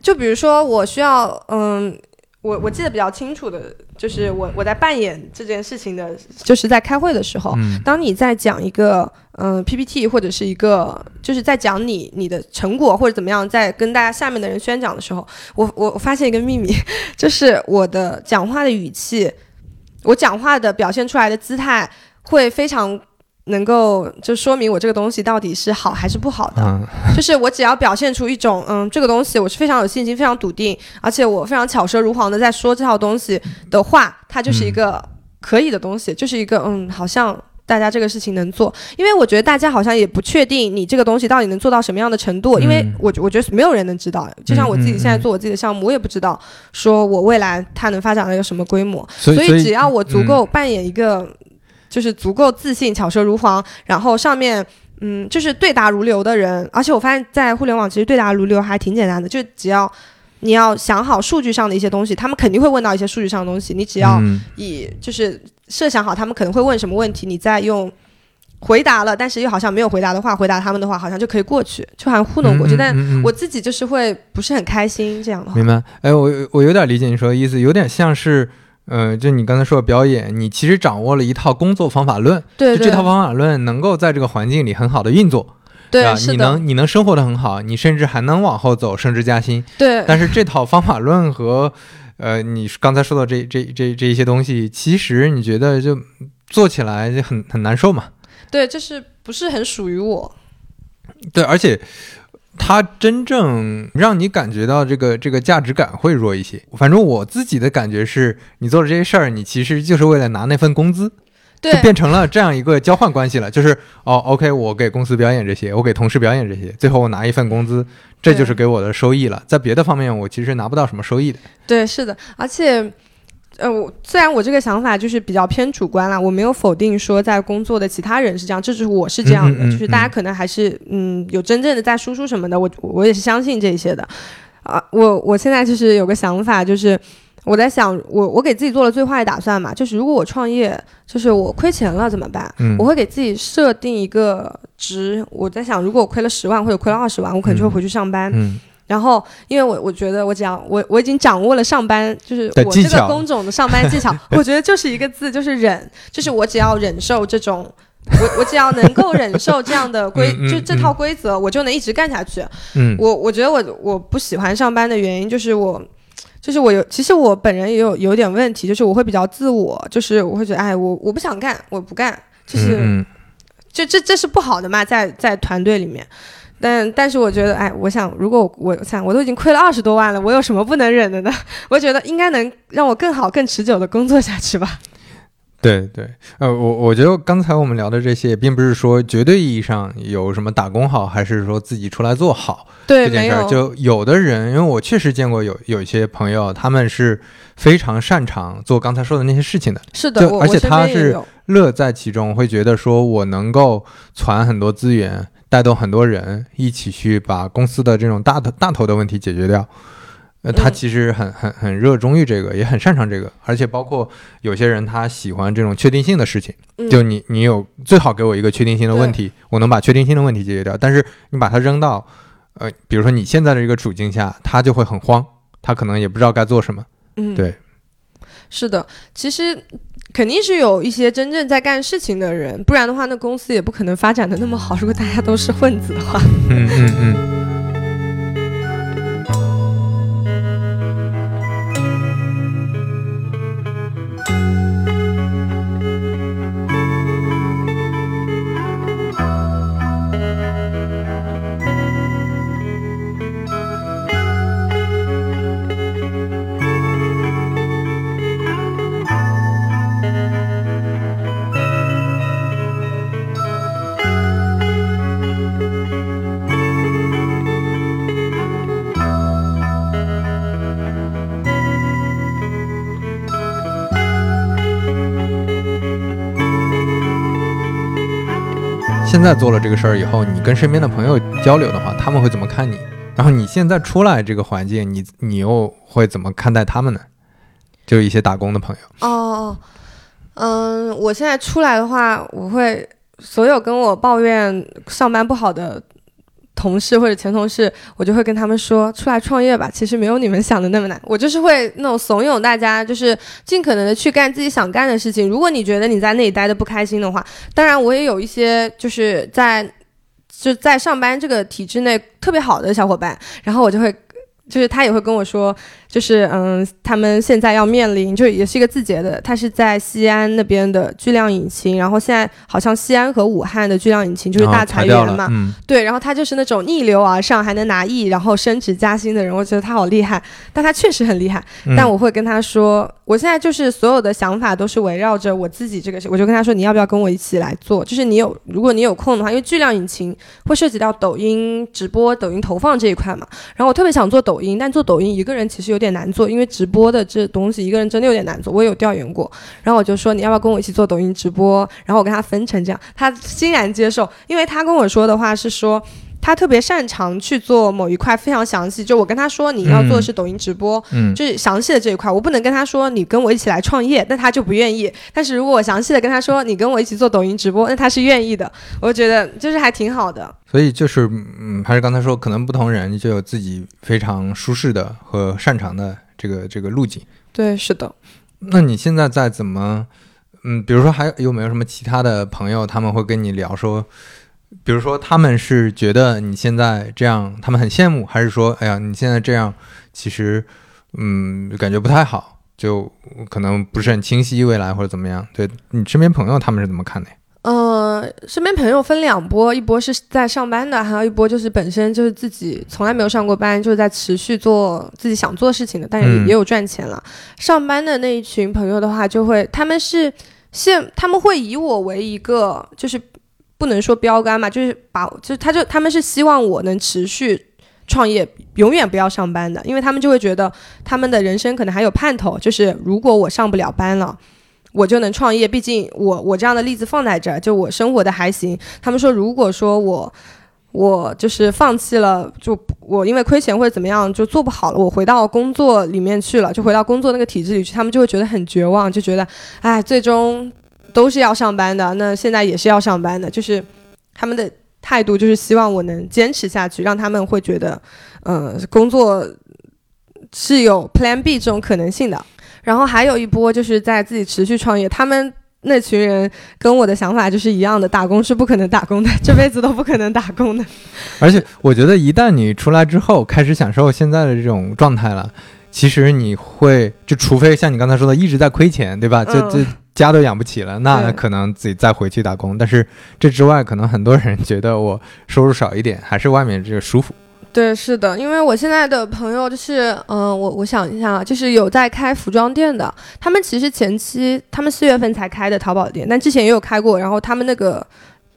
[SPEAKER 3] 就比如说，我需要，嗯，我我记得比较清楚的，就是我我在扮演这件事情的，就是在开会的时候，
[SPEAKER 2] 嗯
[SPEAKER 3] 当你在讲一个嗯 PPT 或者是一个就是在讲你你的成果或者怎么样，在跟大家下面的人宣讲的时候，我我我发现一个秘密，就是我的讲话的语气，我讲话的表现出来的姿态会非常。能够就说明我这个东西到底是好还是不好的，
[SPEAKER 2] 嗯。
[SPEAKER 3] 就是我只要表现出一种，嗯，这个东西我是非常有信心、非常笃定，而且我非常巧舌如簧的在说这套东西的话，它就是一个可以的东西，就是一个，嗯，好像大家这个事情能做，因为我觉得大家好像也不确定你这个东西到底能做到什么样的程度，因为
[SPEAKER 2] 嗯
[SPEAKER 3] 我我觉得没有人能知道，就像我自己现在做我自己的项目，我也不知道说我未来它能发展到一个什么规模，
[SPEAKER 2] 所以所以
[SPEAKER 3] 只要我足够扮演一个，就是足够自信、巧舌如簧，然后上面嗯就是对答如流的人，而且我发现，在互联网其实对答如流还挺简单的，就只要你要想好数据上的一些东西，他们肯定会问到一些数据上的东西，你只要
[SPEAKER 2] 嗯
[SPEAKER 3] 以就是设想好他们可能会问什么问题，你再用。回答了，但是又好像没有回答的话，回答他们的话，好像就可以过去，就好像糊弄过去。但
[SPEAKER 2] 嗯嗯嗯
[SPEAKER 3] 我自己就是会不是很开心这样的话。
[SPEAKER 2] 明白？哎，我我有点理解你说的意思，有点像是，呃，就你刚才说的表演，你其实掌握了一套工作方法论，
[SPEAKER 3] 对对
[SPEAKER 2] 就这套方法论能够在这个环境里很好的运作，
[SPEAKER 3] 对啊，
[SPEAKER 2] 你能你能生活的很好，你甚至还能往后走，升职加薪。
[SPEAKER 3] 对，
[SPEAKER 2] 但是这套方法论和，呃，你刚才说的这这这这一些东西，其实你觉得就做起来就很很难受嘛？
[SPEAKER 3] 对，就是不是很属于我。
[SPEAKER 2] 对，而且它真正让你感觉到这个这个价值感会弱一些。反正我自己的感觉是，你做的这些事儿，你其实就是为了拿那份工资，
[SPEAKER 3] 对
[SPEAKER 2] 就变成了这样一个交换关系了。就是哦，OK，我给公司表演这些，我给同事表演这些，最后我拿一份工资，这就是给我的收益了。在别的方面，我其实拿不到什么收益的。
[SPEAKER 3] 对，是的，而且，呃，我虽然我这个想法就是比较偏主观啦，我没有否定说在工作的其他人是这样，这就是我是这样的，
[SPEAKER 2] 嗯嗯嗯
[SPEAKER 3] 就是大家可能还是嗯有真正的在输出什么的，我我也是相信这些的，啊，我我现在就是有个想法，就是我在想，我我给自己做了最坏的打算嘛，就是如果我创业，就是我亏钱了怎么办？
[SPEAKER 2] 嗯
[SPEAKER 3] 我会给自己设定一个值，我在想，如果我亏了十万或者亏了二十万，我可能就会回去上班。
[SPEAKER 2] 嗯
[SPEAKER 3] 然后，因为我我觉得我只要我我已经掌握了上班，就是我这个工种的上班技巧，我觉得就是一个字，就是忍，就是我只要忍受这种。我我只要能够忍受这样的规，
[SPEAKER 2] 嗯嗯
[SPEAKER 3] 就这套规则，我就能一直干下去。
[SPEAKER 2] 嗯
[SPEAKER 3] 我我觉得我我不喜欢上班的原因就是我，就是我有，其实我本人也有有点问题，就是我会比较自我，就是我会觉得，哎，我我不想干，我不干，就是、
[SPEAKER 2] 嗯
[SPEAKER 3] 就这这是不好的嘛，在在团队里面。但但是我觉得，哎，我想，如果我我想我都已经亏了二十多万了，我有什么不能忍的呢？我觉得应该能让我更好、更持久的工作下去吧。
[SPEAKER 2] 对对，呃，我我觉得刚才我们聊的这些，并不是说绝对意义上有什么打工好，还是说自己出来做好
[SPEAKER 3] 对，
[SPEAKER 2] 这件事儿。就有的人，因为我确实见过有有一些朋友，他们是非常擅长做刚才说的那些事情的，
[SPEAKER 3] 是的，
[SPEAKER 2] 而且他是乐在其中，会觉得说我能够攒很多资源，带动很多人一起去把公司的这种大头大头的问题解决掉。呃，他
[SPEAKER 3] 嗯
[SPEAKER 2] 其实很很很热衷于这个，也很擅长这个，而且包括有些人他喜欢这种确定性的事情，
[SPEAKER 3] 嗯
[SPEAKER 2] 就你你有最好给我一个确定性的问题，我能把确定性的问题解决掉。但是你把它扔到，呃，比如说你现在的这个处境下，他就会很慌，他可能也不知道该做什么。
[SPEAKER 3] 嗯，
[SPEAKER 2] 对，
[SPEAKER 3] 是的，其实肯定是有一些真正在干事情的人，不然的话，那公司也不可能发展的那么好。如果大家都是混子的话，
[SPEAKER 2] 嗯嗯。现在做了这个事儿以后，你跟身边的朋友交流的话，他们会怎么看你？然后你现在出来这个环境，你你又会怎么看待他们呢？就一些打工的朋友，
[SPEAKER 3] 哦，嗯，我现在出来的话，我会所有跟我抱怨上班不好的同事或者前同事，我就会跟他们说，出来创业吧，其实没有你们想的那么难。我就是会那种怂恿大家，就是尽可能的去干自己想干的事情。如果你觉得你在那里待的不开心的话，当然我也有一些就是在就在上班这个体制内特别好的小伙伴，然后我就会。就是他也会跟我说，就是嗯，他们现在要面临，就也是一个字节的，他是在西安那边的巨量引擎，然后现在好像西安和武汉的巨量引擎就是大
[SPEAKER 2] 裁
[SPEAKER 3] 员嘛，
[SPEAKER 2] 了嗯，
[SPEAKER 3] 对，然后他就是那种逆流而上还能拿亿，然后升职加薪的人，我觉得他好厉害，但他确实很厉害。
[SPEAKER 2] 嗯
[SPEAKER 3] 但我会跟他说，我现在就是所有的想法都是围绕着我自己这个事，我就跟他说，你要不要跟我一起来做？就是你有，如果你有空的话，因为巨量引擎会涉及到抖音直播、抖音投放这一块嘛。然后我特别想做抖抖音，但做抖音一个人其实有点难做，因为直播的这东西一个人真的有点难做。我有调研过，然后我就说你要不要跟我一起做抖音直播？然后我跟他分成这样，他欣然接受，因为他跟我说的话是说。他特别擅长去做某一块非常详细，就我跟他说你要做的是抖音直播，
[SPEAKER 2] 嗯
[SPEAKER 3] 就是详细的这一块，我不能跟他说你跟我一起来创业，那他就不愿意。但是如果我详细的跟他说你跟我一起做抖音直播，那他是愿意的。我觉得就是还挺好的。
[SPEAKER 2] 所以就是，嗯，还是刚才说，可能不同人就有自己非常舒适的和擅长的这个这个路径。
[SPEAKER 3] 对，是的。
[SPEAKER 2] 那你现在在怎么，嗯，比如说还有没有什么其他的朋友，他们会跟你聊说，比如说他们是觉得你现在这样，他们很羡慕，还是说，哎呀，你现在这样其实，嗯，感觉不太好，就可能不是很清晰未来或者怎么样？对你身边朋友他们是怎么看的呀？
[SPEAKER 3] 呃，身边朋友分两波，一波是在上班的，还有一波就是本身就是自己从来没有上过班，就是在持续做自己想做事情的，但也、
[SPEAKER 2] 嗯
[SPEAKER 3] 也有赚钱了。上班的那一群朋友的话，就会他们是现他们会以我为一个就是不能说标杆嘛，就是把就是他就他们是希望我能持续。创业永远不要上班的，因为他们就会觉得他们的人生可能还有盼头，就是如果我上不了班了，我就能创业。毕竟我我这样的例子放在这儿，就我生活的还行。他们说，如果说我我就是放弃了，就我因为亏钱或者怎么样就做不好了，我回到工作里面去了，就回到工作那个体制里去，他们就会觉得很绝望，就觉得哎，最终都是要上班的，那现在也是要上班的，就是他们的态度就是希望我能坚持下去，让他们会觉得，呃，工作是有 Plan B 这种可能性的。然后还有一波就是在自己持续创业，他们那群人跟我的想法就是一样的，打工是不可能打工的，这辈子都不可能打工的。
[SPEAKER 2] 而且我觉得，一旦你出来之后，开始享受现在的这种状态了，其实你会，就除非像你刚才说的一直在亏钱，对吧？就
[SPEAKER 3] 嗯
[SPEAKER 2] 这家都养不起了，那可能自己再回去打工。但是这之外，可能很多人觉得我收入少一点，还是外面这个舒服。
[SPEAKER 3] 对，是的，因为我现在的朋友就是，嗯，我我想一下，就是有在开服装店的，他们其实前期他们四月份才开的淘宝店，但之前也有开过，然后他们那个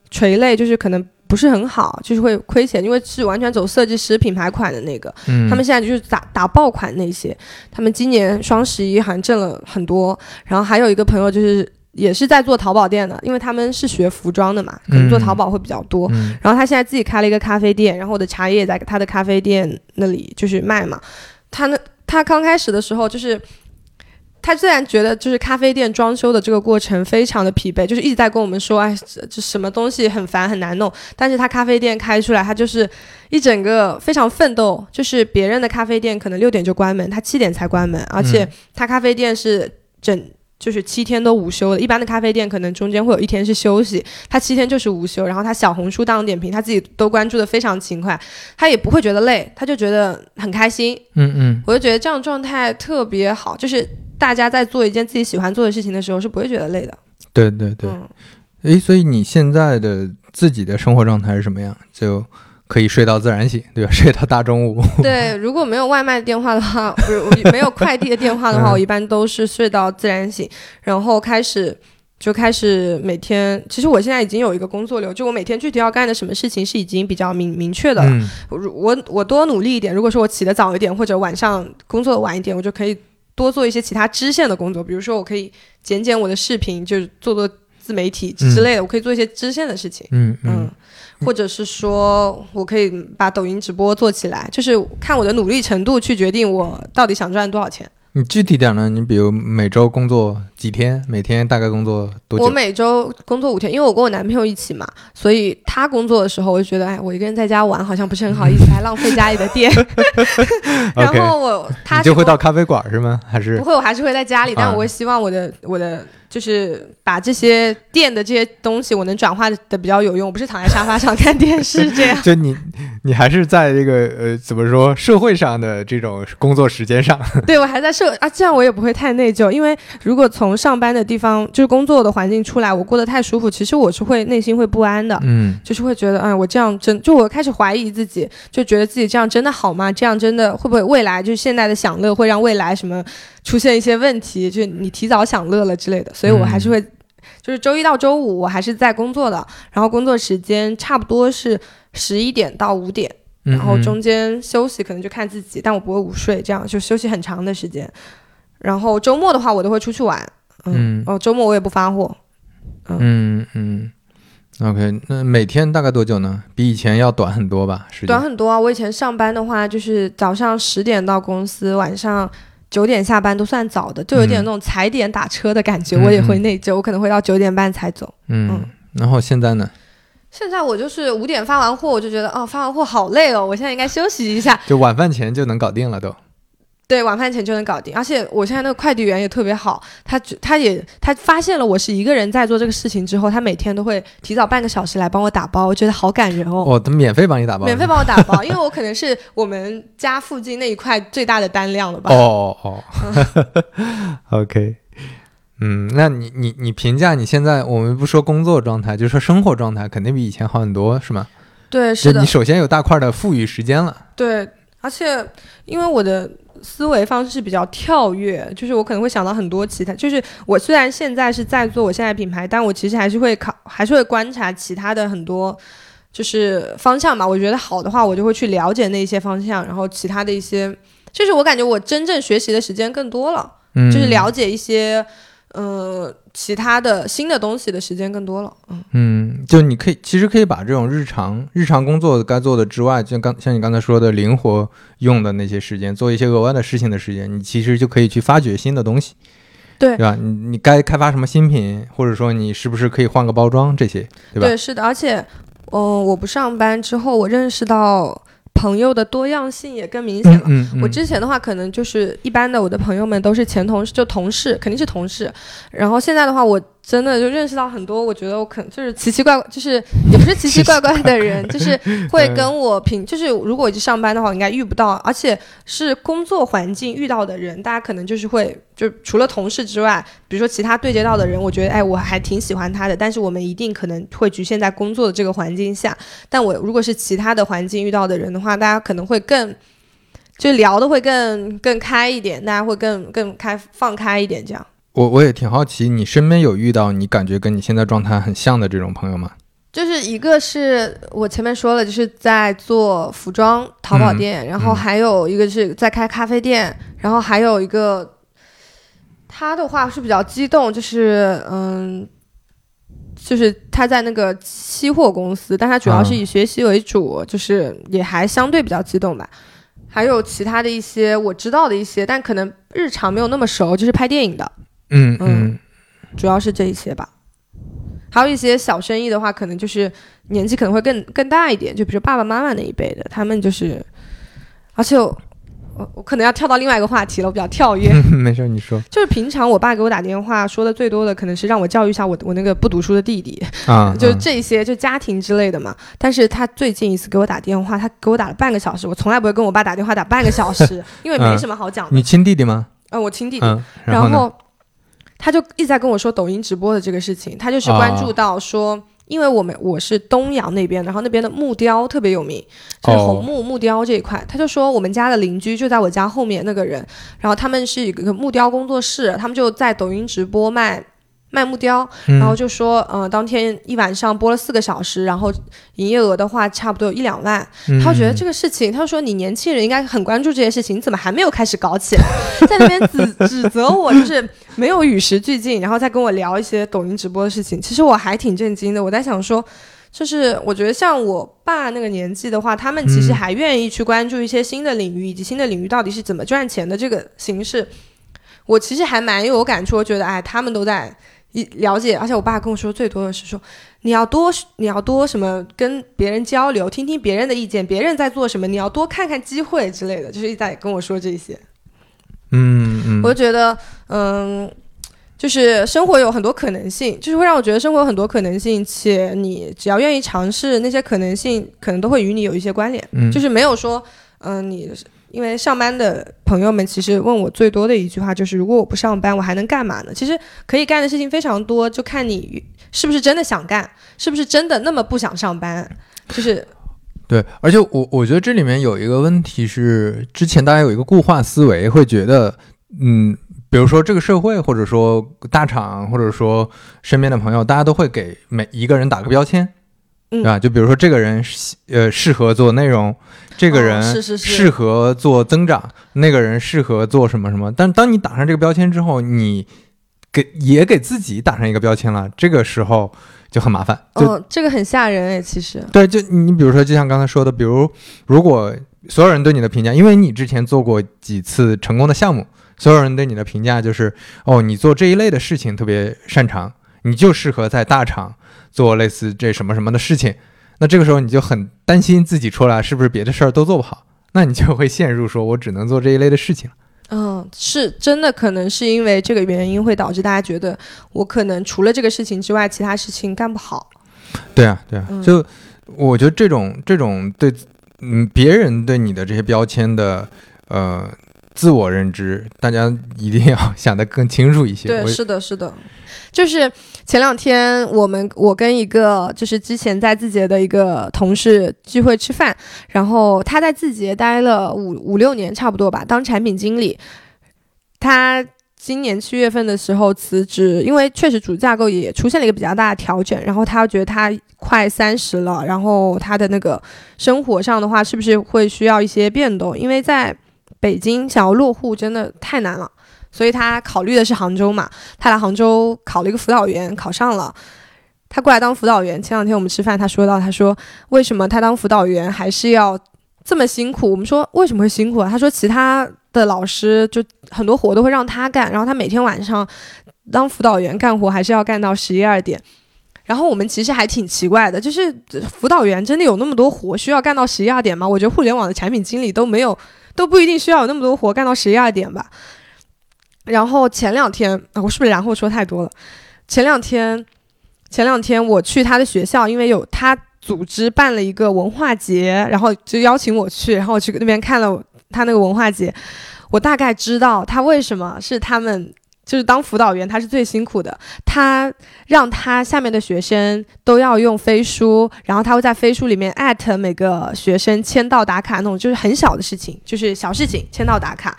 [SPEAKER 3] 垂类就是可能不是很好，就是会亏钱，因为是完全走设计师品牌款的那个，
[SPEAKER 2] 嗯，
[SPEAKER 3] 他们现在就是打打爆款那些，他们今年双十一好像挣了很多，然后还有一个朋友就是。也是在做淘宝店的，因为他们是学服装的嘛，可能做淘宝会比较多。然后他现在自己开了一个咖啡店，然后我的茶叶也在他的咖啡店那里就是卖嘛。他那他刚开始的时候就是，他虽然觉得就是咖啡店装修的这个过程非常的疲惫，就是一直在跟我们说，哎，这什么东西很烦很难弄。但是他咖啡店开出来，他就是一整个非常奋斗。就是别人的咖啡店可能六点就关门，他七点才关门，而且他咖啡店是整。就是七天都午休的，一般的咖啡店可能中间会有一天是休息，他七天就是午休。然后他小红书当点评，他自己都关注的非常勤快，他也不会觉得累，他就觉得很开心。
[SPEAKER 2] 嗯嗯，
[SPEAKER 3] 我就觉得这样状态特别好，就是大家在做一件自己喜欢做的事情的时候是不会觉得累的。
[SPEAKER 2] 对对对，诶，所以你现在的自己的生活状态是什么样？就。可以睡到自然醒，对吧？睡到大中午。
[SPEAKER 3] 对，如果没有外卖电话的话，不是没有快递的电话的话，我一般都是睡到自然醒，然后开始就开始每天。其实我现在已经有一个工作流，就我每天具体要干的什么事情是已经比较明明确的了。我我多努力一点，如果说我起得早一点，或者晚上工作晚一点，我就可以多做一些其他支线的工作，比如说我可以剪剪我的视频，就是做做自媒体之类的，我可以做一些支线的事情。
[SPEAKER 2] 嗯嗯。
[SPEAKER 3] 或者是说我可以把抖音直播做起来，就是看我的努力程度去决定我到底想赚多少钱。
[SPEAKER 2] 你具体点呢？你比如每周工作几天？每天大概工作多久？
[SPEAKER 3] 我每周工作五天，因为我跟我男朋友一起嘛，所以他工作的时候，我就觉得，哎，我一个人在家玩好像不是很好意思，还浪费家里的电。然后我他
[SPEAKER 2] 就会到咖啡馆是吗？还是
[SPEAKER 3] 不会？我还是会在家里，但我会希望我的我的。就是把这些电的这些东西，我能转化的比较有用。我不是躺在沙发上看电视这样。
[SPEAKER 2] 就你，你还是在这个呃，怎么说社会上的这种工作时间上？
[SPEAKER 3] 对，我还在社啊，这样我也不会太内疚。因为如果从上班的地方，就是工作的环境出来，我过得太舒服，其实我是会内心会不安的。
[SPEAKER 2] 嗯，
[SPEAKER 3] 就是会觉得，哎，我这样真，就我开始怀疑自己，就觉得自己这样真的好吗？这样真的会不会未来就是现在的享乐会让未来什么？出现一些问题，就你提早享乐了之类的，所以我还是会，就是周一到周五我还是在工作的，然后工作时间差不多是十一点到五点，然后中间休息可能就看自己，但我不会午睡，这样就休息很长的时间。然后周末的话，我都会出去玩，嗯，哦，周末我也不发货，
[SPEAKER 2] 嗯嗯，OK，那每天大概多久呢？比以前要短很多吧？
[SPEAKER 3] 短很多啊！我以前上班的话，就是早上十点到公司，晚上。九点下班都算早的，就有点那种踩点打车的感觉，我也会内疚，我可能会到九点半才走。
[SPEAKER 2] 嗯，然后现在呢？
[SPEAKER 3] 现在我就是五点发完货，我就觉得哦，发完货好累哦，我现在应该休息一下。
[SPEAKER 2] 就晚饭前就能搞定了都。
[SPEAKER 3] 对，晚饭前就能搞定，而且我现在那个快递员也特别好，他他也他发现了我是一个人在做这个事情之后，他每天都会提早半个小时来帮我打包，我觉得好感人哦。
[SPEAKER 2] 哦，他免费帮你打包？
[SPEAKER 3] 免费帮我打包，因为 我可能是我们家附近那一块最大的单量了吧？
[SPEAKER 2] 哦哦，OK，嗯，那你你你评价你现在，我们不说工作状态，就说生活状态，肯定比以前好很多，是吗？
[SPEAKER 3] 对，是的。
[SPEAKER 2] 你首先有大块的富裕时间了。
[SPEAKER 3] 对，而且因为我的。思维方式比较跳跃，就是我可能会想到很多其他，就是我虽然现在是在做我现在品牌，但我其实还是会考，还是会观察其他的很多就是方向嘛。我觉得好的话，我就会去了解那些方向，然后其他的一些，就是我感觉我真正学习的时间更多了，就是了解一些。呃，其他的新的东西的时间更多了，
[SPEAKER 2] 嗯嗯，就你可以其实可以把这种日常日常工作该做的之外，就刚像你刚才说的灵活用的那些时间，做一些额外的事情的时间，你其实就可以去发掘新的东西，
[SPEAKER 3] 对
[SPEAKER 2] 对吧？你你该开发什么新品，或者说你是不是可以换个包装这些，对吧？
[SPEAKER 3] 对，是的，而且，嗯，我不上班之后，我认识到。朋友的多样性也更明显了。我之前的话，可能就是一般的，我的朋友们都是前同事，就同事，肯定是同事。然后现在的话，我真的就认识到很多，我觉得我可能就是奇奇怪怪，就是也不是奇奇怪怪的人，就是会跟我平，就是如果我去上班的话，我应该遇不到，而且是工作环境遇到的人，大家可能就是会，就除了同事之外，比如说其他对接到的人，我觉得哎，我还挺喜欢他的，但是我们一定可能会局限在工作的这个环境下，但我如果是其他的环境遇到的人的话，大家可能会更。就聊的会更更开一点，大家会更更开放开一点，这样。
[SPEAKER 2] 我我也挺好奇，你身边有遇到你感觉跟你现在状态很像的这种朋友吗？
[SPEAKER 3] 就是一个是我前面说了，就是在做服装淘宝店，然后还有一个是在开咖啡店，然后还有一个他的话是比较激动，就是嗯，就是他在那个期货公司，但他主要是以学习为主，就是也还相对比较激动吧。还有其他的一些我知道的一些，但可能日常没有那么熟，就是拍电影的，
[SPEAKER 2] 嗯嗯，
[SPEAKER 3] 主要是这一些吧。还有一些小生意的话，可能就是年纪可能会更更大一点，就比如爸爸妈妈那一辈的，他们就是，而且。我我可能要跳到另外一个话题了，我比较跳跃。
[SPEAKER 2] 没事，你说。
[SPEAKER 3] 就是平常我爸给我打电话说的最多的，可能是让我教育一下我我那个不读书的弟弟
[SPEAKER 2] 啊，
[SPEAKER 3] 就这些就家庭之类的嘛。但是他最近一次给我打电话，他给我打了半个小时。我从来不会跟我爸打电话打半个小时，因为没什么好讲的。
[SPEAKER 2] 你亲弟弟吗？
[SPEAKER 3] 嗯，我亲弟弟。然后他就一直在跟我说抖音直播的这个事情，他就是关注到说。因为我们我是东阳那边，然后那边的木雕特别有名，就是红木木雕这一块。他就说我们家的邻居就在我家后面那个人，然后他们是一个木雕工作室，他们就在抖音直播卖。卖木雕，然后就说，嗯，当天一晚上播了四个小时，然后营业额的话差不多有一两万。他觉得这个事情，他说你年轻人应该很关注这件事情，你怎么还没有开始搞起来？在那边指指责我，就是没有与时俱进，然后再跟我聊一些抖音直播的事情。其实我还挺震惊的，我在想说，就是我觉得像我爸那个年纪的话，他们其实还愿意去关注一些新的领域，以及新的领域到底是怎么赚钱的这个形式。我其实还蛮有感触，我觉得哎，他们都在。一了解，而且我爸跟我说最多的是说，你要多你要多什么跟别人交流，听听别人的意见，别人在做什么，你要多看看机会之类的，就是一直在跟我说这些。
[SPEAKER 2] 嗯嗯，
[SPEAKER 3] 我就觉得，嗯，就是生活有很多可能性，就是会让我觉得生活有很多可能性，且你只要愿意尝试，那些可能性可能都会与你有一些关联。嗯，就是没有说，嗯，你。因为上班的朋友们其实问我最多的一句话就是：如果我不上班，我还能干嘛呢？其实可以干的事情非常多，就看你是不是真的想干，是不是真的那么不想上班。就是
[SPEAKER 2] 对，而且我我觉得这里面有一个问题是，之前大家有一个固化思维，会觉得，嗯，比如说这个社会，或者说大厂，或者说身边的朋友，大家都会给每一个人打个标签。对吧？就比如说，这个人呃适合做内容，这个人适合做增长，那个人适合做什么什么。但当你打上这个标签之后，你给也给自己打上一个标签了，这个时候就很麻烦。
[SPEAKER 3] 哦，这个很吓人哎，其实。
[SPEAKER 2] 对，就你比如说，就像刚才说的，比如如果所有人对你的评价，因为你之前做过几次成功的项目，所有人对你的评价就是哦，你做这一类的事情特别擅长，你就适合在大厂。做类似这什么什么的事情，那这个时候你就很担心自己出来是不是别的事儿都做不好，那你就会陷入说我只能做这一类的事情
[SPEAKER 3] 嗯，是真的，可能是因为这个原因会导致大家觉得我可能除了这个事情之外，其他事情干不好。
[SPEAKER 2] 对啊，对啊，就我觉得这种这种对嗯别人对你的这些标签的呃自我认知，大家一定要想得更清楚一些。
[SPEAKER 3] 对，是的，是的。就是前两天，我们我跟一个就是之前在字节的一个同事聚会吃饭，然后他在字节待了五五六年差不多吧，当产品经理。他今年七月份的时候辞职，因为确实主架构也出现了一个比较大的调整，然后他觉得他快三十了，然后他的那个生活上的话，是不是会需要一些变动？因为在北京想要落户真的太难了。所以他考虑的是杭州嘛，他来杭州考了一个辅导员，考上了。他过来当辅导员。前两天我们吃饭，他说到，他说为什么他当辅导员还是要这么辛苦？我们说为什么会辛苦啊？他说其他的老师就很多活都会让他干，然后他每天晚上当辅导员干活还是要干到十一二点。然后我们其实还挺奇怪的，就是辅导员真的有那么多活需要干到十一二点吗？我觉得互联网的产品经理都没有，都不一定需要有那么多活干到十一二点吧。然后前两天啊，我是不是然后说太多了？前两天，前两天我去他的学校，因为有他组织办了一个文化节，然后就邀请我去，然后我去那边看了他那个文化节，我大概知道他为什么是他们。就是当辅导员，他是最辛苦的。他让他下面的学生都要用飞书，然后他会在飞书里面艾特每个学生签到打卡那种，就是很小的事情，就是小事情签到打卡。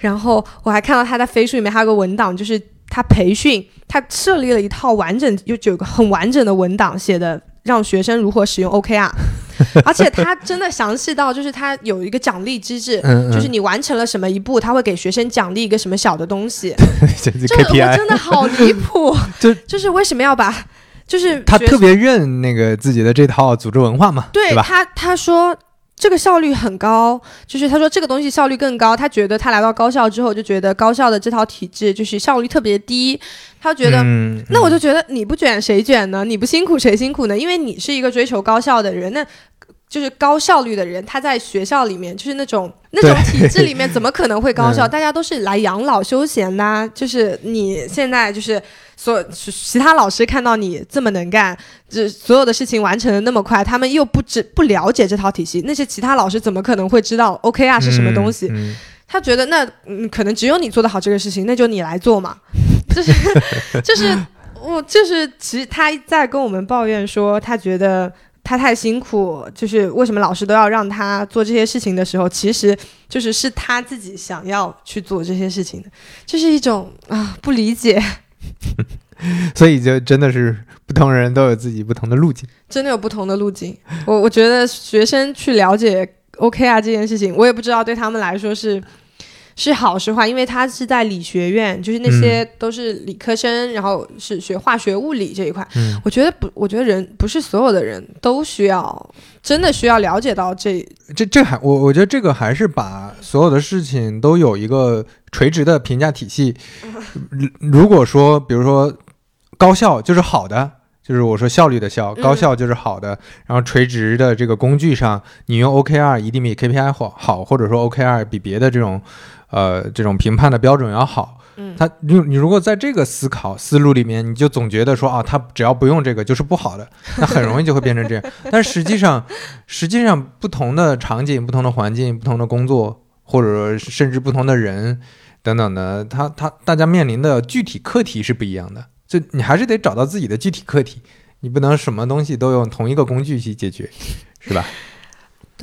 [SPEAKER 3] 然后我还看到他在飞书里面还有个文档，就是他培训，他设立了一套完整，有个很完整的文档，写的让学生如何使用 OKR。而且他真的详细到，就是他有一个奖励机制，就是你完成了什么一步，他会给学生奖励一个什么小的东西。
[SPEAKER 2] 这我
[SPEAKER 3] 真的好离谱，就就是为什么要把，就是
[SPEAKER 2] 他特别认那个自己的这套组织文化嘛，
[SPEAKER 3] 对
[SPEAKER 2] 吧？
[SPEAKER 3] 他他说。这个效率很高，就是他说这个东西效率更高。他觉得他来到高校之后，就觉得高校的这套体制就是效率特别低。他觉得，那我就觉得你不卷谁卷呢？你不辛苦谁辛苦呢？因为你是一个追求高效的人，那就是高效率的人。他在学校里面就是那种那种体制里面，怎么可能会高效？大家都是来养老休闲的。就是你现在就是。所其他老师看到你这么能干，这所有的事情完成的那么快，他们又不知不了解这套体系，那些其他老师怎么可能会知道 OK 啊是什么东西？他觉得那嗯，可能只有你做得好这个事情，那就你来做嘛。就是就是我就是其实他在跟我们抱怨说，他觉得他太辛苦，就是为什么老师都要让他做这些事情的时候，其实就是是他自己想要去做这些事情的，就是一种啊不理解。
[SPEAKER 2] 所以就真的是不同人都有自己不同的路径，
[SPEAKER 3] 真的有不同的路径。我我觉得学生去了解 OK 啊这件事情，我也不知道对他们来说是。是好是坏？因为他是在理学院，就是那些都是理科生，然后是学化学、物理这一块。我觉得不，我觉得人不是所有的人都需要，真的需要了解到这
[SPEAKER 2] 这这还我我觉得这个还是把所有的事情都有一个垂直的评价体系。如果说，比如说高效就是好的，就是我说效率的效，高效就是好的。然后垂直的这个工具上，你用 OKR 一定比 KPI 好，好或者说 OKR 比别的这种。呃，这种评判的标准要好，嗯，他你你如果在这个思考思路里面，你就总觉得说啊，他只要不用这个就是不好的，那很容易就会变成这样。但实际上，实际上不同的场景、不同的环境、不同的工作，或者甚至不同的人等等的，他他大家面临的具体课题是不一样的。就你还是得找到自己的具体课题，你不能什么东西都用同一个工具去解决，是吧？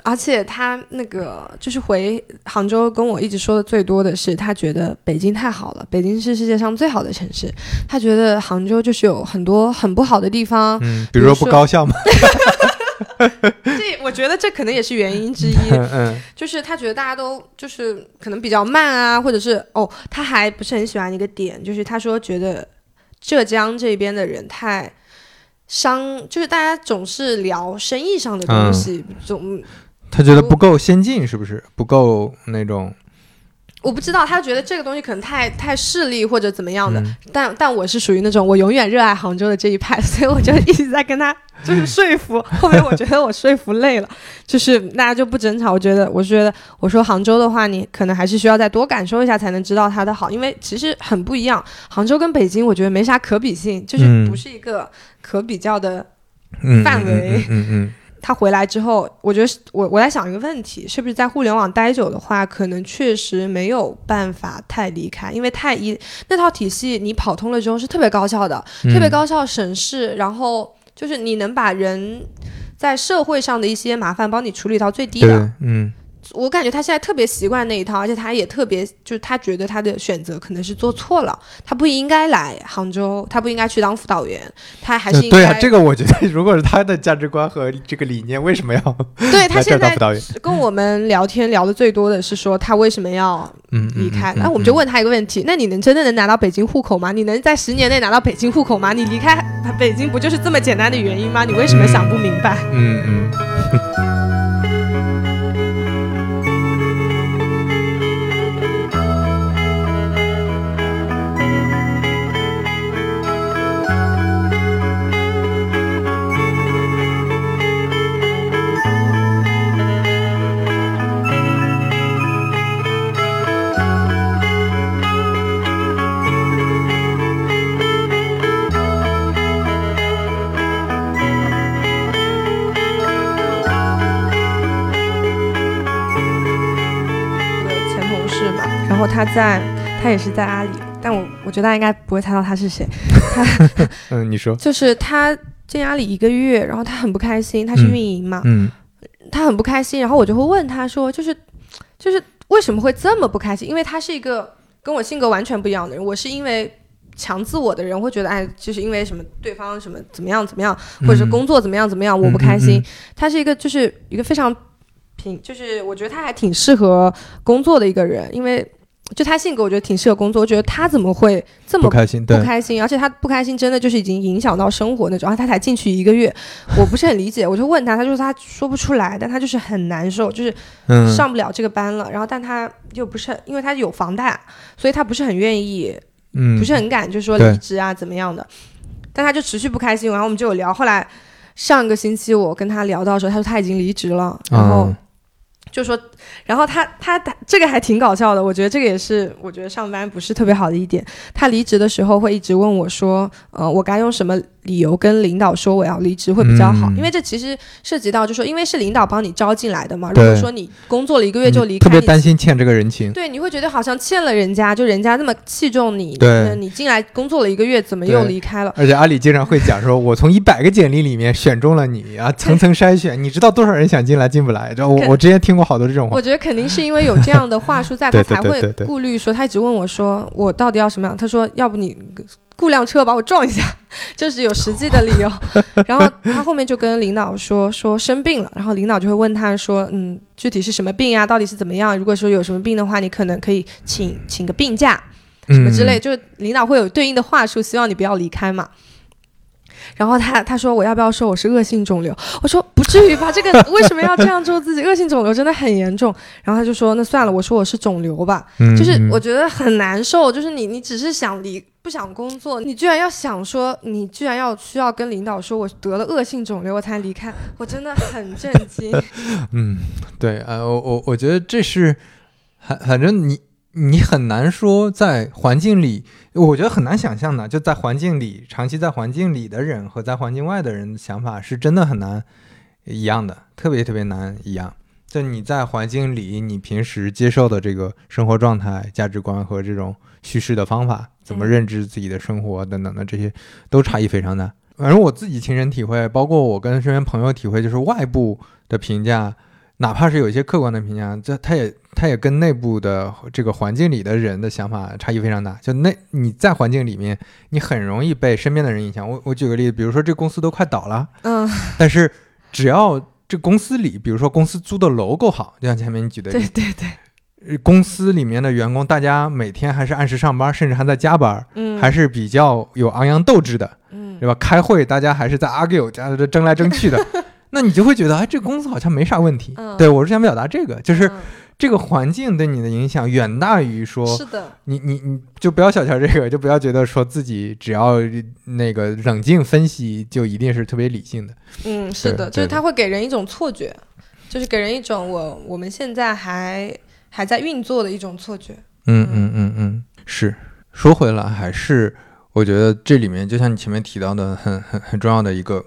[SPEAKER 3] 而且他那个就是回杭州跟我一直说的最多的是，他觉得北京太好了，北京是世界上最好的城市。他觉得杭州就是有很多很不好的地方，
[SPEAKER 2] 嗯，比如说不高效嘛？
[SPEAKER 3] 这我觉得这可能也是原因之一。嗯，就是他觉得大家都就是可能比较慢啊，或者是哦，他还不是很喜欢一个点，就是他说觉得浙江这边的人太商，就是大家总是聊生意上的东西，总。
[SPEAKER 2] 他觉得不够先进，是不是不够那种？
[SPEAKER 3] 我不知道，他觉得这个东西可能太太势利或者怎么样的。但但我是属于那种我永远热爱杭州的这一派，所以我就一直在跟他就是说服。后面我觉得我说服累了，就是大家就不争吵。我觉得我是觉得我说杭州的话，你可能还是需要再多感受一下才能知道它的好，因为其实很不一样。杭州跟北京，我觉得没啥可比性，就是不是一个可比较的范围。
[SPEAKER 2] 嗯嗯。
[SPEAKER 3] 他回来之后，我觉得我我在想一个问题，是不是在互联网待久的话，可能确实没有办法太离开，因为太一那套体系你跑通了之后是特别高效的，特别高效省事，然后就是你能把人在社会上的一些麻烦帮你处理到最低的，
[SPEAKER 2] 嗯。
[SPEAKER 3] 我感觉他现在特别习惯那一套，而且他也特别，就是他觉得他的选择可能是做错了，他不应该来杭州，他不应该去当辅导员，他还是
[SPEAKER 2] 对啊。这个我觉得，如果是他的价值观和这个理念，为什么要
[SPEAKER 3] 对他 现在跟我们聊天聊的最多的是说他为什么要离开？那我们就问他一个问题：那你能真的能拿到北京户口吗？你能在十年内拿到北京户口吗？你离开北京不就是这么简单的原因吗？你为什么想不明白？
[SPEAKER 2] 嗯嗯。
[SPEAKER 3] 他在他也是在阿里，但我我觉得大家应该不会猜到他是谁。
[SPEAKER 2] 他 嗯，你说，
[SPEAKER 3] 就是他进阿里一个月，然后他很不开心，他是运营嘛，
[SPEAKER 2] 嗯
[SPEAKER 3] 他很不开心，然后我就会问他说，就是就是为什么会这么不开心？因为他是一个跟我性格完全不一样的人，我是因为。强自我的人会觉得，哎，就是因为什么对方什么怎么样怎么样，或者是工作怎么样怎么样，我不开心。他是一个就是一个非常平，就是我觉得他还挺适合工作的一个人，因为就他性格，我觉得挺适合工作。我觉得他怎么会这么
[SPEAKER 2] 不开心？
[SPEAKER 3] 不开心，而且他不开心真的就是已经影响到生活那种。然后他才进去一个月，我不是很理解。我就问他，他说他说不出来，但他就是很难受，就是上不了这个班了。然后但他又不是，因为他有房贷，所以他不是很愿意。
[SPEAKER 2] 嗯，
[SPEAKER 3] 不是很敢，就说离职啊，怎么样的？但他就持续不开心，然后我们就有聊。后来上个星期我跟他聊到的时候，他说他已经离职了，然后就说，然后他他他这个还挺搞笑的，我觉得这个也是我觉得上班不是特别好的一点。他离职的时候会一直问我说，呃，我该用什么？理由跟领导说我要离职会比较好，因为这其实涉及到，就说因为是领导帮你招进来的嘛。如果说你工作了一个月就离开，
[SPEAKER 2] 特别担心欠这个人情。
[SPEAKER 3] 对，你会觉得好像欠了人家，就人家那么器重你，
[SPEAKER 2] 对，
[SPEAKER 3] 你进来工作了一个月，怎么又离开了？
[SPEAKER 2] 而且阿里经常会讲说，我从一百个简历里面选中了你啊，层层筛选，你知道多少人想进来进不来？就我我之前听过好多这种话。
[SPEAKER 3] 我觉得肯定是因为有这样的话术在，他才会顾虑说，他一直问我说，我到底要什么样？他说，要不你。雇辆车把我撞一下，就是有实际的理由。然后他后面就跟领导说说生病了，然后领导就会问他说，嗯，具体是什么病呀？到底是怎么样？如果说有什么病的话，你可能可以请请个病假，什么之类，就是领导会有对应的话术，希望你不要离开嘛。然后他他说我要不要说我是恶性肿瘤？我说不至于吧，这个为什么要这样做自己？恶性肿瘤真的很严重。然后他就说那算了，我说我是肿瘤吧，就是我觉得很难受。就是你你只是想离不想工作，你居然要想说你居然要需要跟领导说我得了恶性肿瘤我才离开，我真的很震惊。
[SPEAKER 2] 嗯，对，呃，我我我觉得这是，反反正你。你很难说在环境里，我觉得很难想象的，就在环境里长期在环境里的人和在环境外的人的想法是真的很难一样的，特别特别难一样。就你在环境里，你平时接受的这个生活状态、价值观和这种叙事的方法，怎么认知自己的生活等等的这些，都差异非常大。反正我自己亲身体会，包括我跟身边朋友体会，就是外部的评价。哪怕是有一些客观的评价，这他也他也跟内部的这个环境里的人的想法差异非常大。就那你在环境里面，你很容易被身边的人影响。我我举个例子，比如说这公司都快倒了，
[SPEAKER 3] 嗯，
[SPEAKER 2] 但是只要这公司里，比如说公司租的楼够好，就像前面你举的，
[SPEAKER 3] 对对
[SPEAKER 2] 对，公司里面的员工大家每天还是按时上班，甚至还在加班，
[SPEAKER 3] 嗯，
[SPEAKER 2] 还是比较有昂扬斗志的，
[SPEAKER 3] 嗯，
[SPEAKER 2] 对吧？开会大家还是在 argue，加争来争去的。那你就会觉得，哎，这个公司好像没啥问题。对我是想表达这个，就是这个环境对你的影响远大于说，
[SPEAKER 3] 是的，
[SPEAKER 2] 你你你就不要小瞧这个，就不要觉得说自己只要那个冷静分析就一定是特别理性的。
[SPEAKER 3] 嗯，是的，就是它会给人一种错觉，就是给人一种我我们现在还还在运作的一种错觉。
[SPEAKER 2] 嗯嗯嗯嗯，是。说回来，还是我觉得这里面就像你前面提到的，很很很重要的一个。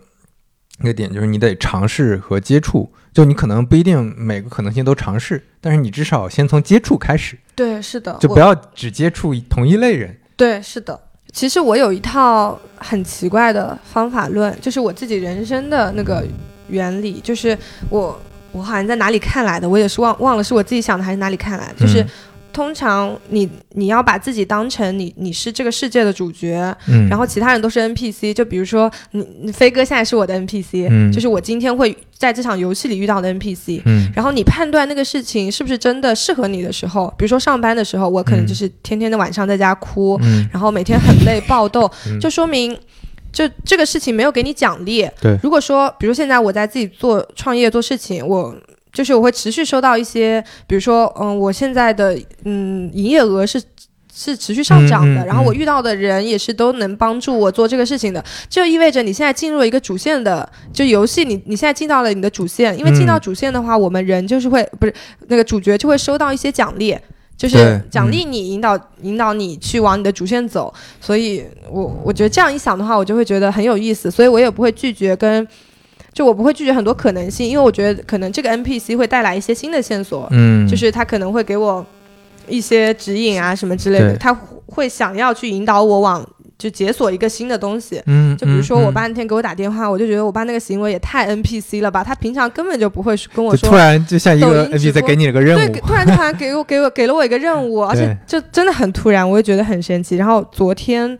[SPEAKER 2] 一个点就是你得尝试和接触，就你可能不一定每个可能性都尝试，但是你至少先从接触开始。
[SPEAKER 3] 对，是的，
[SPEAKER 2] 就不要只接触同一类人。
[SPEAKER 3] 对，是的。其实我有一套很奇怪的方法论，就是我自己人生的那个原理，就是我我好像在哪里看来的，我也是忘忘了是我自己想的还是哪里看来的，就是。通常你你要把自己当成你你是这个世界的主角，
[SPEAKER 2] 嗯，
[SPEAKER 3] 然后其他人都是 NPC。就比如说你你飞哥现在是我的 NPC，
[SPEAKER 2] 嗯，
[SPEAKER 3] 就是我今天会在这场游戏里遇到的 NPC，
[SPEAKER 2] 嗯，
[SPEAKER 3] 然后你判断那个事情是不是真的适合你的时候，比如说上班的时候，我可能就是天天的晚上在家哭，
[SPEAKER 2] 嗯，
[SPEAKER 3] 然后每天很累爆痘，就说明就这个事情没有给你奖励。
[SPEAKER 2] 对，
[SPEAKER 3] 如果说比如现在我在自己做创业做事情，我。就是我会持续收到一些，比如说，嗯，我现在的嗯营业额是是持续上涨的，然后我遇到的人也是都能帮助我做这个事情的，就意味着你现在进入了一个主线的就游戏，你你现在进到了你的主线，因为进到主线的话，我们人就是会不是那个主角就会收到一些奖励，就是奖励你引导引导你去往你的主线走，所以我我觉得这样一想的话，我就会觉得很有意思，所以我也不会拒绝跟。就我不会拒绝很多可能性，因为我觉得可能这个 NPC 会带来一些新的线索，
[SPEAKER 2] 嗯，
[SPEAKER 3] 就是他可能会给我一些指引啊什么之类的，他会想要去引导我往就解锁一个新的东西。
[SPEAKER 2] 嗯，
[SPEAKER 3] 就比如说
[SPEAKER 2] 嗯
[SPEAKER 3] 我爸那天给我打电话，我就觉得我爸那个行为也太 NPC 了吧，他平常根本就不会跟我说
[SPEAKER 2] 突。然就像一个 NPC
[SPEAKER 3] 播
[SPEAKER 2] 给你了个任
[SPEAKER 3] 对，
[SPEAKER 2] 务
[SPEAKER 3] 对，突然突然给我给我给了我一个任务，而且就真的很突然，我也觉得很神奇。然后昨天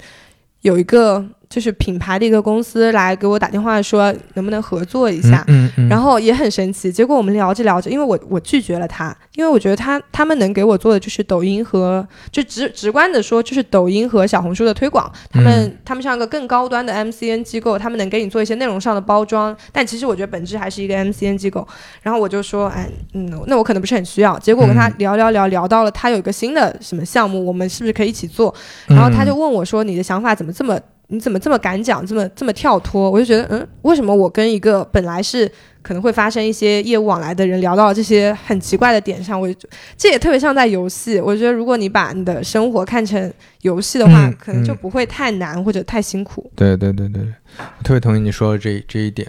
[SPEAKER 3] 有一个就是品牌的一个公司来给我打电话说能不能合作一下，
[SPEAKER 2] 嗯嗯，
[SPEAKER 3] 然后也很神奇。结果我们聊着聊着，因为我我拒绝了他，因为我觉得他他们能给我做的就是抖音和就直直观的说就是抖音和小红书的推广，他们、
[SPEAKER 2] 嗯
[SPEAKER 3] 他们像一个更高端的 MCN 机构，他们能给你做一些内容上的包装，但其实我觉得本质还是一个 MCN 机构。然后我就说，哎，嗯，那我可能不是很需要。结果我跟他
[SPEAKER 2] 嗯
[SPEAKER 3] 聊聊聊聊到了他有一个新的什么项目，我们是不是可以一起做？然后他就
[SPEAKER 2] 嗯
[SPEAKER 3] 问我说：“你的想法怎么这么？你怎么这么敢讲，这么这么跳脱？”我就觉得，嗯，为什么我跟一个本来是可能会发生一些业务往来的人聊到这些很奇怪的点上，我就这也特别像在游戏。我觉得如果你把你的生活看成游戏的话，
[SPEAKER 2] 嗯
[SPEAKER 3] 可能就
[SPEAKER 2] 嗯
[SPEAKER 3] 不会太难或者太辛苦。
[SPEAKER 2] 对对对对对，我特别同意你说的这这一点。